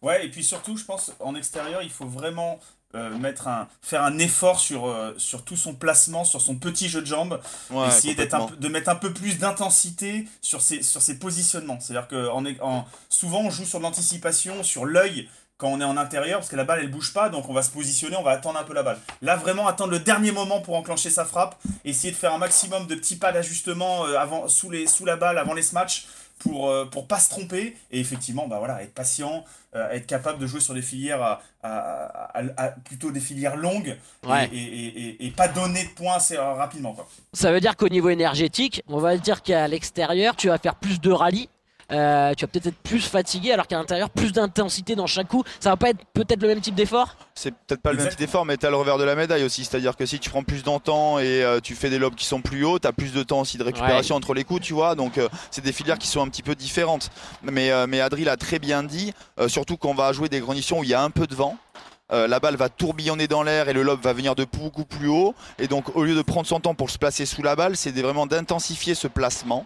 Ouais, et puis surtout, je pense, en extérieur, il faut vraiment euh, mettre un, faire un effort sur, euh, sur tout son placement, sur son petit jeu de jambes. Ouais, essayer un de mettre un peu plus d'intensité sur ses, sur ses positionnements. C'est-à-dire que en, en- souvent, on joue sur l'anticipation, sur l'œil quand on est en intérieur, parce que la balle, elle bouge pas, donc on va se positionner, on va attendre un peu la balle. Là, vraiment, attendre le dernier moment pour enclencher sa frappe, essayer de faire un maximum de petits pas d'ajustement euh, avant, sous, les, sous la balle, avant les matchs, pour, euh, pour pas se tromper, et effectivement, bah voilà, être patient, euh, être capable de jouer sur des filières, à, à- à- à- plutôt des filières longues, et- Ouais. et, et- et- et pas donner de points assez euh, rapidement. Quoi. Ça veut dire qu'au niveau énergétique, on va dire qu'à l'extérieur, tu vas faire plus de rallye. Euh, tu vas peut-être être plus fatigué alors qu'à l'intérieur plus d'intensité dans chaque coup ça va pas être peut-être le même type d'effort C'est peut-être pas le même type d'effort, mais tu as le revers de la médaille aussi. C'est-à-dire que si tu prends plus d'entend et euh, tu fais des lobes qui sont plus hauts, tu as plus de temps aussi de récupération entre les coups, tu vois. Donc euh, c'est des filières qui sont un petit peu différentes. Mais, euh, mais Adri l'a très bien dit, euh, surtout qu'on va jouer des conditions où il y a un peu de vent. Euh, la balle va tourbillonner dans l'air et le lob va venir de beaucoup plus haut. Et donc, au lieu de prendre son temps pour se placer sous la balle, c'est vraiment d'intensifier ce placement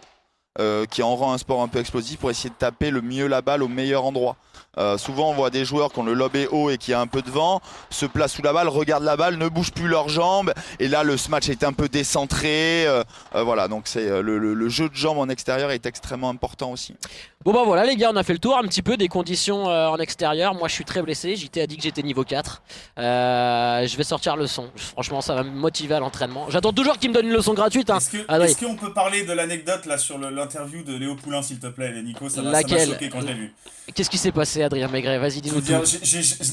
euh, qui en rend un sport un peu explosif pour essayer de taper le mieux la balle au meilleur endroit. Euh, souvent, on voit des joueurs qui ont le lob haut et qui a un peu de vent, se placent sous la balle, regardent la balle, ne bougent plus leurs jambes, et là, le match est un peu décentré. euh, voilà, donc c'est le jeu de jambes en extérieur est extrêmement important aussi. Bon bah voilà les gars, on a fait le tour un petit peu des conditions euh, en extérieur. Moi je suis très blessé, JT a dit que j'étais niveau 4. Euh, je vais sortir le son. Franchement ça va me motiver à l'entraînement. J'attends toujours qu'il me donne une leçon gratuite. Hein. Est-ce est-ce qu'on peut parler de l'anecdote là sur l'interview de Léo Poulain, s'il te plaît, Nico? Ça m'a choqué quand je l'ai vu. Qu'est-ce qui s'est passé Adrien Maigret? Vas-y dis-nous tout.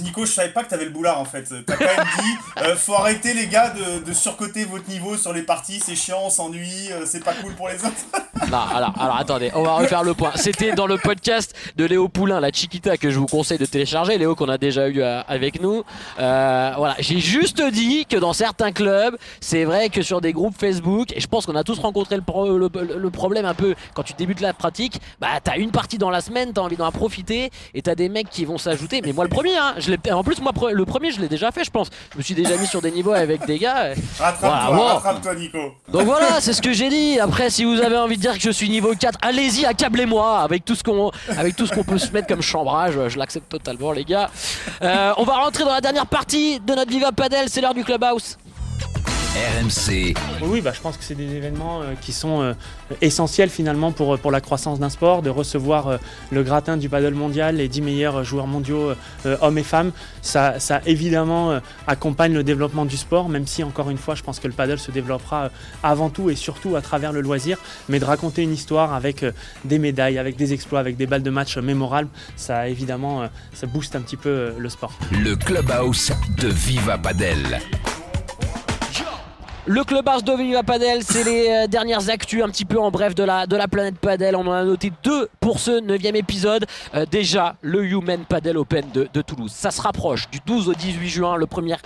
Nico, je savais pas que t'avais le boulard en fait. T'as quand même dit, euh, faut arrêter les gars de, de surcoter votre niveau sur les parties, c'est chiant, on s'ennuie, c'est pas cool pour les autres. Non, alors, alors attendez, on va refaire le point. C'était dans le podcast de Léo Poulain, la Chiquita, que je vous conseille de télécharger. Léo qu'on a déjà eu euh, avec nous. Euh, voilà, j'ai juste dit que dans certains clubs, c'est vrai que sur des groupes Facebook, et je pense qu'on a tous rencontré le, pro- le- le problème un peu quand tu débutes la pratique, bah t'as une partie dans la semaine, t'as envie d'en profiter, et t'as des mecs qui vont s'ajouter. Mais moi le premier, hein, je l'ai- en plus moi le premier je l'ai déjà fait, je pense. Je me suis déjà mis sur des niveaux avec des gars. Rattrape-toi, Voilà, Nico. donc voilà, c'est ce que j'ai dit. Après, si vous avez envie de dire que je suis niveau 4, allez-y, accablez-moi avec tout avec tout ce qu'on peut se mettre comme chambrage. Je l'accepte totalement, les gars. Euh, on va rentrer dans la dernière partie de notre Viva Padel. C'est l'heure du clubhouse. RMC, Oui, bah, je pense que c'est des événements euh, qui sont euh, essentiels finalement pour, pour la croissance d'un sport, de recevoir euh, le gratin du paddle mondial, les 10 meilleurs euh, joueurs mondiaux euh, euh, hommes et femmes. Ça, ça évidemment euh, accompagne le développement du sport, même si encore une fois je pense que le paddle se développera euh, avant tout et surtout à travers le loisir, mais de raconter une histoire avec euh, des médailles, avec des exploits, avec des balles de match euh, mémorables, ça évidemment euh, ça booste un petit peu euh, le sport. le clubhouse de Viva Padel. Le clubhouse de Viva Padel, c'est les euh, dernières actus un petit peu en bref de la, de la planète Padel. On en a noté deux pour ce neuvième épisode. Euh, déjà, le Human Padel Open de, de Toulouse. Ça se rapproche du 12 au 18 juin, le premier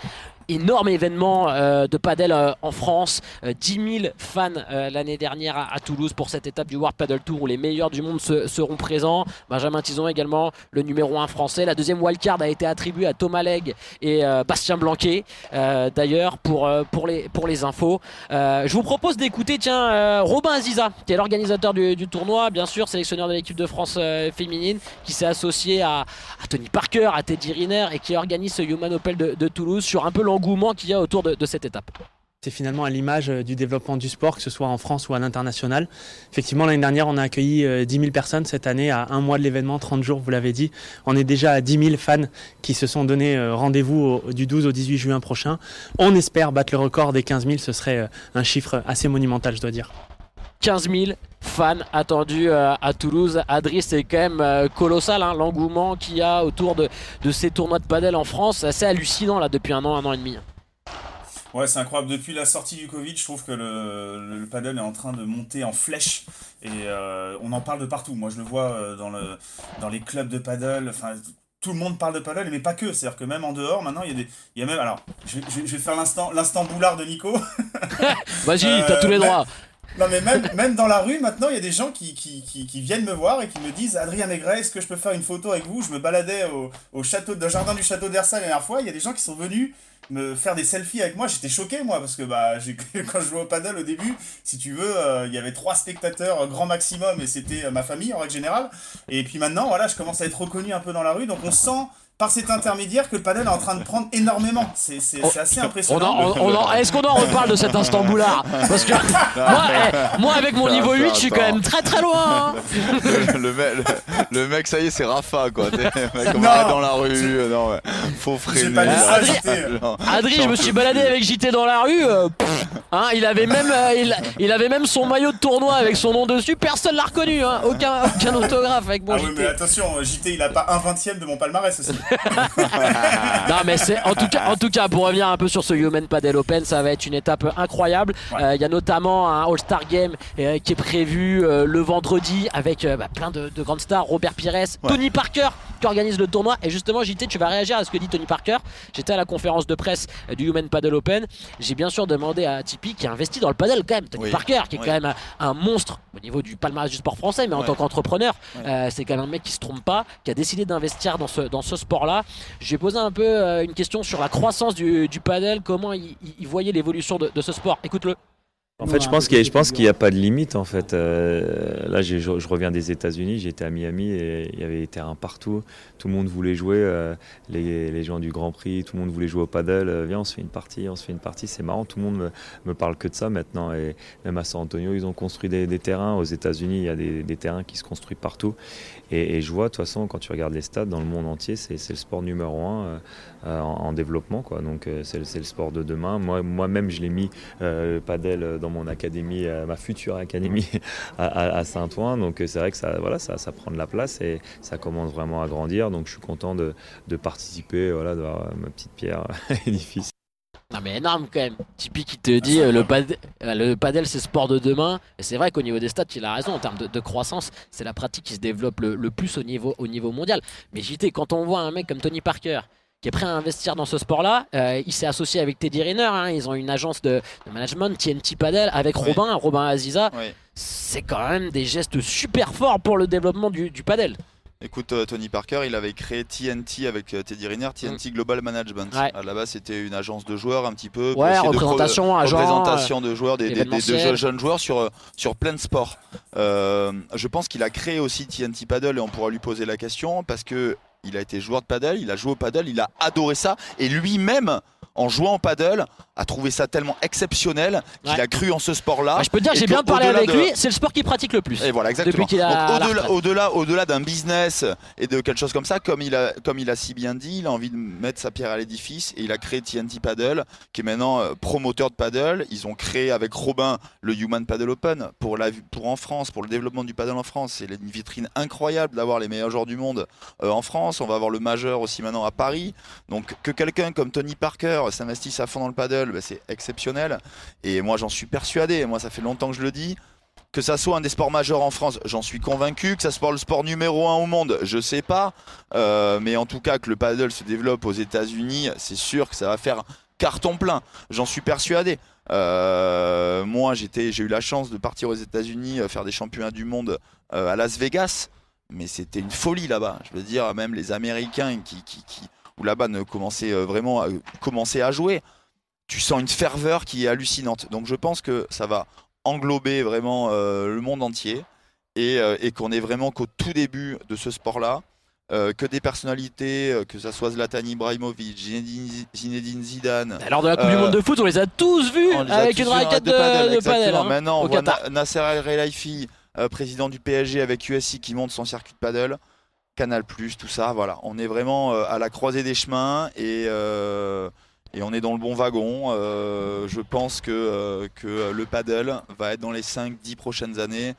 énorme événement euh, de padel euh, en France. Euh, 10 000 fans euh, l'année dernière à, Toulouse pour cette étape du World Paddle Tour où les meilleurs du monde se- seront présents. Benjamin Tison également, le numéro 1 français. La deuxième wildcard a été attribuée à Thomas Legge et euh, Bastien Blanquet euh, d'ailleurs pour, euh, pour, les, pour les infos. Euh, je vous propose d'écouter tiens euh, Robin Aziza qui est l'organisateur du, tournoi, bien sûr sélectionneur de l'équipe de France euh, féminine qui s'est associé à, Tony Parker, à Teddy Riner et qui organise ce Human Open de, de Toulouse sur un peu l'engouement qu'il y a autour de, de cette étape. est finalement à l'image du développement du sport, que ce soit en France ou à l'international. Effectivement, l'année dernière, on a accueilli 10 000 personnes. Cette année, à un mois de l'événement, 30 jours, vous l'avez dit, on est déjà à 10 000 fans qui se sont donné rendez-vous du 12 au 18 juin prochain. On espère battre le record des 15 000. Ce serait un chiffre assez monumental, je dois dire. 15 000 fans attendus euh, à Toulouse. Adri, c'est quand même euh, colossal hein, l'engouement qu'il y a autour de, ces tournois de padel en France. C'est assez hallucinant là depuis un an, un an et demi. Ouais, c'est incroyable. Depuis la sortie du Covid, je trouve que le, le, padel est en train de monter en flèche et euh, on en parle de partout. Moi, je le vois dans, le, dans les clubs de padel. Enfin, tout le monde parle de paddle, mais pas que. C'est-à-dire que même en dehors, maintenant, il y a des. Il y a même. Alors, je, vais faire l'instant, l'instant boulard de Nico. Vas-y, t'as tous les droits. Non mais même, même dans la rue maintenant il y a des gens qui, qui, qui, viennent me voir et qui me disent Adrien Maigret est-ce que je peux faire une photo avec vous? Je me baladais au, au château de jardin du château d'Ersal la dernière fois, il y a des gens qui sont venus me faire des selfies avec moi, j'étais choqué moi parce que bah quand je jouais au paddle au début, si tu veux, euh, il y avait trois spectateurs euh, grand maximum et c'était euh, ma famille en règle générale. Et puis maintenant voilà, je commence à être reconnu un peu dans la rue. Donc on sent par cet intermédiaire que le panel est en train de prendre énormément. C'est assez impressionnant. Est-ce qu'on en reparle de cet instant boulard Parce que eh, moi, avec mon niveau 8, je suis quand même très très loin. Hein. le, mec, ça y est, c'est Rafa quoi. on va dans la rue. Euh, non, ouais. Faut freiner. Pas Adri, Adri je me suis baladé avec JT dans la rue. Euh, hein, il, avait même, euh, il, avait même son maillot de tournoi avec son nom dessus. Personne l'a reconnu. Hein. Aucun, aucun autographe avec mon ah JT. Oui, mais attention, JT, il a pas un vingtième de mon palmarès aussi. non mais c'est en tout cas en tout cas pour revenir un peu sur ce Human Padel Open ça va être une étape incroyable. Euh, il y a notamment un All-Star Game euh, qui est prévu euh, le vendredi avec bah, plein de, grandes stars. Robert Pires Tony Parker qui organise le tournoi. Et justement JT tu vas réagir à ce que dit Tony Parker. J'étais à la conférence de presse du Human Padel Open. J'ai bien sûr demandé à Tipeee qui a investi dans le paddle quand même. Tony Parker qui est quand même un monstre au niveau du palmarès du sport français. Mais en tant qu'entrepreneur c'est quand même un mec qui se trompe pas qui a décidé d'investir dans ce, dans ce sport là j'ai posé un peu euh, une question sur la croissance du, padel, comment il, voyait l'évolution de, ce sport. Écoute-le. En fait, je pense qu'il n'y a, pas de limite. En fait, euh, là, je, je, reviens des États-Unis. J'étais à Miami et il y avait des terrains partout. Tout le monde voulait jouer. Euh, les, gens du Grand Prix, tout le monde voulait jouer au paddle. viens, on se fait une partie, on se fait une partie. C'est marrant. Tout le monde me, me, parle que de ça maintenant. Et même à San Antonio, ils ont construit des, terrains. Aux États-Unis, il y a des, des, terrains qui se construisent partout. Et, je vois, de toute façon, quand tu regardes les stades dans le monde entier, c'est le sport numéro un euh, euh, en, développement. Quoi. Donc euh, c'est le sport de demain. Moi, moi-même, je l'ai mis le padel dans mon académie, ma future académie à, Saint-Ouen. Donc c'est vrai que ça, voilà, ça, ça, prend de la place et ça commence vraiment à grandir. Donc je suis content de, de participer, voilà, d'avoir ma petite pierre à l'édifice. Non mais énorme quand même. Tipeee qui te dit euh, le, padel, euh, le padel c'est sport de demain. Et c'est vrai qu'au niveau des stats, il a raison. En termes de, croissance, c'est la pratique qui se développe le, plus au niveau, au niveau mondial. Mais JT, quand on voit un mec comme Tony Parker qui est prêt à investir dans ce sport-là, euh, il s'est associé avec Teddy Riner. Hein. ils ont une agence de, management, TNT Padel, avec Robin, Robin Aziza. C'est quand même des gestes super forts pour le développement du, du padel. Écoute, euh, Tony Parker, il avait créé TNT avec euh, Teddy Riner, TNT mm. Global Management. À la base, c'était une agence de joueurs un petit peu. Ouais, représentation, de, représentation de joueurs, des, jeunes joueurs sur, sur plein de sports. je pense qu'il a créé aussi TNT Paddle et on pourra lui poser la question parce que il a été joueur de paddle, il a joué au paddle, il a adoré ça et lui-même en jouant au paddle, a trouvé ça tellement exceptionnel qu'il a cru en ce sport-là. Bah, je peux te dire, j'ai bien parlé avec lui, c'est le sport qu'il pratique le plus. Et voilà, exactement. au-delà, au-delà, d'un business et de quelque chose comme ça, comme il, a, comme il a si bien dit, il a envie de mettre sa pierre à l'édifice et il a créé TNT Paddle, qui est maintenant euh, promoteur de paddle. Ils ont créé avec Robin le Human Paddle Open pour, la, pour en France, pour le développement du paddle en France. C'est une vitrine incroyable d'avoir les meilleurs joueurs du monde euh, en France. On va avoir le majeur aussi maintenant à Paris. Donc que quelqu'un comme Tony Parker s'investissent à fond dans le paddle, bah, c'est exceptionnel. Et moi, j'en suis persuadé. Moi, ça fait longtemps que je le dis. Que ça soit un des sports majeurs en France, j'en suis convaincu. Que ça soit le sport numéro un au monde, je sais pas. Euh, mais en tout cas, que le paddle se développe aux États-Unis, c'est sûr que ça va faire carton plein. J'en suis persuadé. Euh, moi, j'ai eu la chance de partir aux États-Unis euh, faire des championnats du monde à Las Vegas, mais c'était une folie là-bas. Je veux dire, même les Américains qui, qui, qui où là-bas ne commençait euh, vraiment à, commencer à jouer, tu sens une ferveur qui est hallucinante. Donc je pense que ça va englober vraiment euh, le monde entier et, euh, et qu'on est vraiment qu'au tout début de ce sport-là. euh, que des personnalités, euh, que ça soit Zlatan Ibrahimovic, Zinedine, Zidane. Alors de la Coupe du Euh, Monde de foot, on les a tous vus a avec tous une raquette de, de padel, hein, Maintenant, on voit. Na- Nasser El Khelaifi, euh, président du PSG avec USI qui monte son circuit de paddle, Canal+, tout ça, voilà. On est vraiment euh, à la croisée des chemins et, euh, et on est dans le bon wagon. Je pense que, que le paddle va être dans les 5-10 prochaines années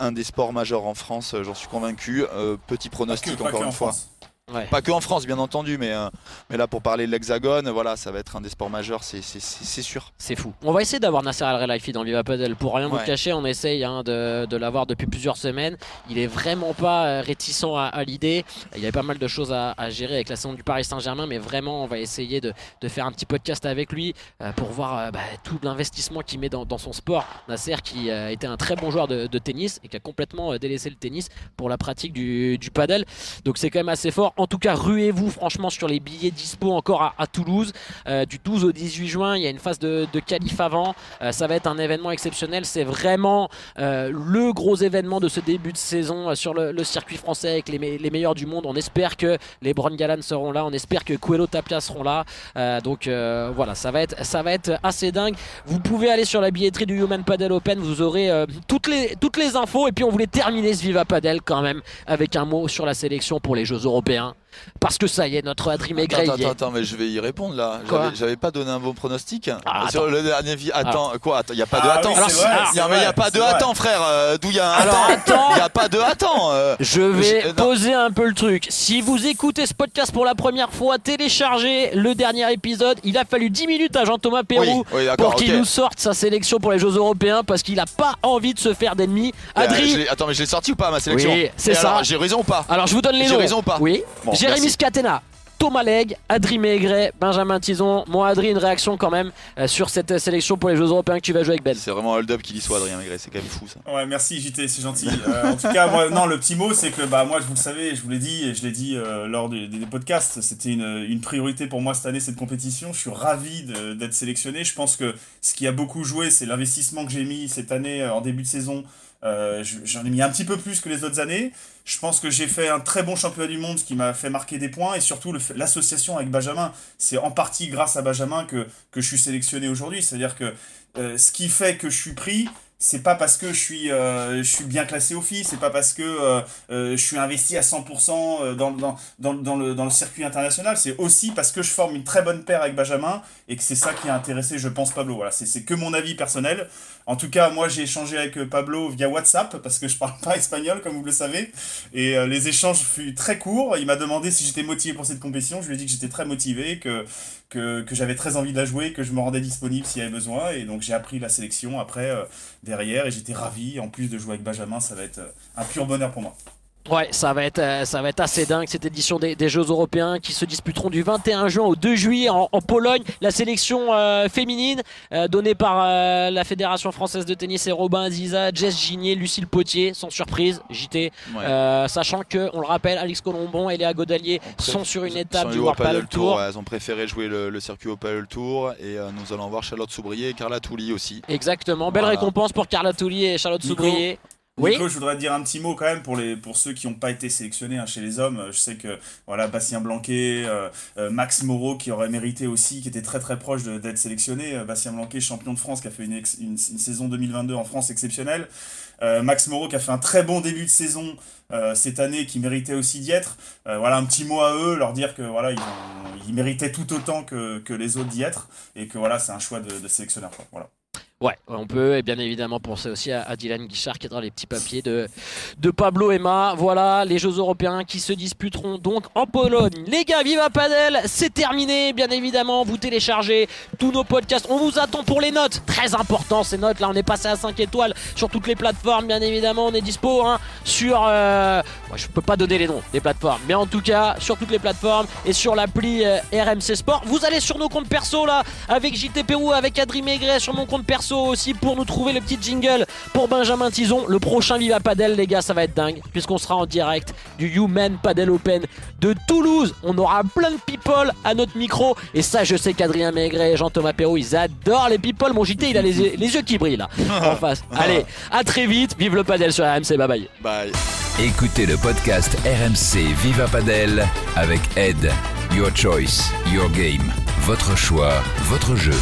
un des sports majeurs en France, j'en suis convaincu. Petit pronostic pas encore une fois. France? Ouais. Pas que en France, bien entendu, mais, euh, mais là pour parler de l'Hexagone, voilà, ça va être un des sports majeurs, c'est c'est- c'est- c'est sûr. C'est fou. On va essayer d'avoir Nasser Al Khelaifi dans Viva Paddle. Pour rien vous cacher, on essaye hein, de, de l'avoir depuis plusieurs semaines. Il est vraiment pas euh, réticent à, à l'idée. Il y avait pas mal de choses à, à gérer avec la saison du Paris Saint-Germain, mais vraiment, on va essayer de, de faire un petit podcast avec lui euh, pour voir euh, bah, tout l'investissement qu'il met dans, dans son sport. Nasser qui euh, était un très bon joueur de, de tennis et qui a complètement délaissé le tennis pour la pratique du, du paddle. Donc c'est quand même assez fort. En tout cas, ruez-vous franchement sur les billets dispo encore à, Toulouse. Euh, du 12 au 18 juin, il y a une phase de, de qualif avant. Euh, ça va être un événement exceptionnel. C'est vraiment euh, le gros événement de ce début de saison sur le, circuit français avec les, me- les meilleurs du monde. On espère que les Bron Galan seront là. On espère que Coelho Tapia seront là. Donc voilà, ça va, être, ça va être assez dingue. Vous pouvez aller sur la billetterie du Human Paddle Open. Vous aurez toutes, les, toutes les infos. Et puis on voulait terminer ce Viva Paddle quand même avec un mot sur la sélection pour les Jeux Européens. 그냥 Parce que ça y est, notre Adrien Maigret Attends, y est. attends, attends, mais je vais y répondre là. J'avais- pas donné un bon pronostic. Ah, Sur attends. le dernier vi- Attends, quoi Il n'y a pas de Ah attends. oui, Alors, vrai, Il n'y a, pas de vrai. attends, frère. euh, D'où il y a un Alors, attends. Il n'y a pas de attends. euh. Je vais Je- non. poser un peu le truc. Si vous écoutez ce podcast pour la première fois, téléchargez le dernier épisode. Il a fallu 10 minutes à Jean-Thomas Pérou Oui, oui, pour qu'il nous sorte sa sélection pour les Jeux Européens parce qu'il n'a pas envie de se faire d'ennemis. Euh, Adri, Attends, mais je l'ai sorti ou pas ma sélection Oui, c'est ça. J'ai raison ou pas alors je vous donne les J'ai noms. raison ou pas Oui. Bon, Jérémy. Scatena. Thomas Legge, Adri Maigret, Benjamin Tison. Moi, Adri, une réaction quand même euh, sur cette euh, sélection pour les Jeux Européens que tu vas jouer avec Ben. C'est vraiment un hold-up qui dit soit Adrien Maigret, c'est quand même fou ça. Ouais, merci JT, c'est gentil. Euh, en tout cas, moi, non, le petit mot, c'est que bah moi, je vous le savez, je vous l'ai dit et je l'ai dit euh, lors des, des podcasts, c'était une, une priorité pour moi cette année cette compétition. Je suis ravi d'être sélectionné. Je pense que ce qui a beaucoup joué, c'est l'investissement que j'ai mis cette année en début de saison. Euh, je- J'en ai mis un petit peu plus que les autres années. Je pense que j'ai fait un très bon championnat du monde, ce qui m'a fait marquer des points et surtout l'association avec Benjamin. C'est en partie grâce à Benjamin que, que je suis sélectionné aujourd'hui. C'est-à-dire que euh, ce qui fait que je suis pris, c'est pas parce que je suis, euh, je suis bien classé au FI, c'est pas parce que je suis investi à 100% euh, dans, dans, dans, dans, le, dans le circuit international, c'est aussi parce que je forme une très bonne paire avec Benjamin et que c'est ça qui a intéressé, je pense, Pablo. Voilà, c'est que mon avis personnel. En tout cas, moi j'ai échangé avec euh, Pablo via WhatsApp parce que je parle pas espagnol, comme vous le savez, et euh, les échanges furent très courts. Il m'a demandé si j'étais motivé pour cette compétition, je lui ai dit que j'étais très motivé, que, j'avais très envie de la jouer, que je me rendais disponible s'il y avait besoin, et donc j'ai appris la sélection après. euh, derrière et j'étais ravi. En plus de jouer avec Benjamin, ça va être un pur bonheur pour moi. Ouais, ça va être, euh, ça va être assez dingue cette édition des, des Jeux Européens qui se disputeront du 21 juin au 2 juillet en, en Pologne. La sélection euh, féminine euh, donnée par euh, la Fédération française de tennis et Robin Aziza, Jess Gigné, Lucille Potier, sans surprise, JT. Ouais. Sachant que, on le rappelle, Alex Colombon et Léa Godalier sont sur une étape du World Paddle Tour. ouais, elles ont préféré jouer le, le circuit au Paddle Tour et nous allons voir Charlotte Soubrier et Carla Touli aussi. Exactement, belle Voilà. récompense pour Carla Touli et Charlotte Nico. Soubrier. Oui. Nico, je voudrais dire un petit mot quand même pour, les, pour ceux qui n'ont pas été sélectionnés hein, chez les hommes. Je sais que voilà, Bastien Blanquet, euh, euh, Max Moreau qui aurait mérité aussi, qui était très très proche d'être sélectionné. Euh, Bastien Blanquet, champion de France, qui a fait une, ex- une, une saison 2022 en France exceptionnelle. Euh, Max Moreau qui a fait un très bon début de saison euh, cette année, qui méritait aussi d'y être. Euh, voilà, un petit mot à eux, leur dire que voilà, ils, ont- ils méritaient tout autant que, que les autres d'y être et que voilà, c'est un choix de, de sélectionneur. quoi. Voilà. Ouais, on peut et bien évidemment penser aussi à, Dylan Guichard qui est dans les petits papiers de, de Pablo Emma. Voilà, les Jeux Européens qui se disputeront donc en Pologne. Les gars, viva Padel, c'est terminé, bien évidemment. Vous téléchargez tous nos podcasts. On vous attend pour les notes. Très important ces notes. Là, on est passé à 5 étoiles sur toutes les plateformes, bien évidemment. On est dispo hein, sur. euh, je peux pas donner les noms des plateformes, mais en tout cas, sur toutes les plateformes et sur l'appli euh, RMC Sport. Vous allez sur nos comptes perso là, avec JT Pérou, avec Adri Maigret, sur mon compte perso aussi pour nous trouver le petit jingle pour Benjamin Tison. Le prochain Viva Padel, les gars, ça va être dingue, puisqu'on sera en direct du Human Padel Open de Toulouse. On aura plein de people à notre micro, et ça, je sais qu'Adrien Maigret et Jean-Thomas Perrault, ils adorent les people. Mon JT, il a les, les yeux qui brillent là, en face. Allez, à très vite, vive le padel sur RMC, bye bye. Bye. Écoutez le podcast RMC Viva Padel avec Ed. Your choice, your game. Votre choix, votre jeu.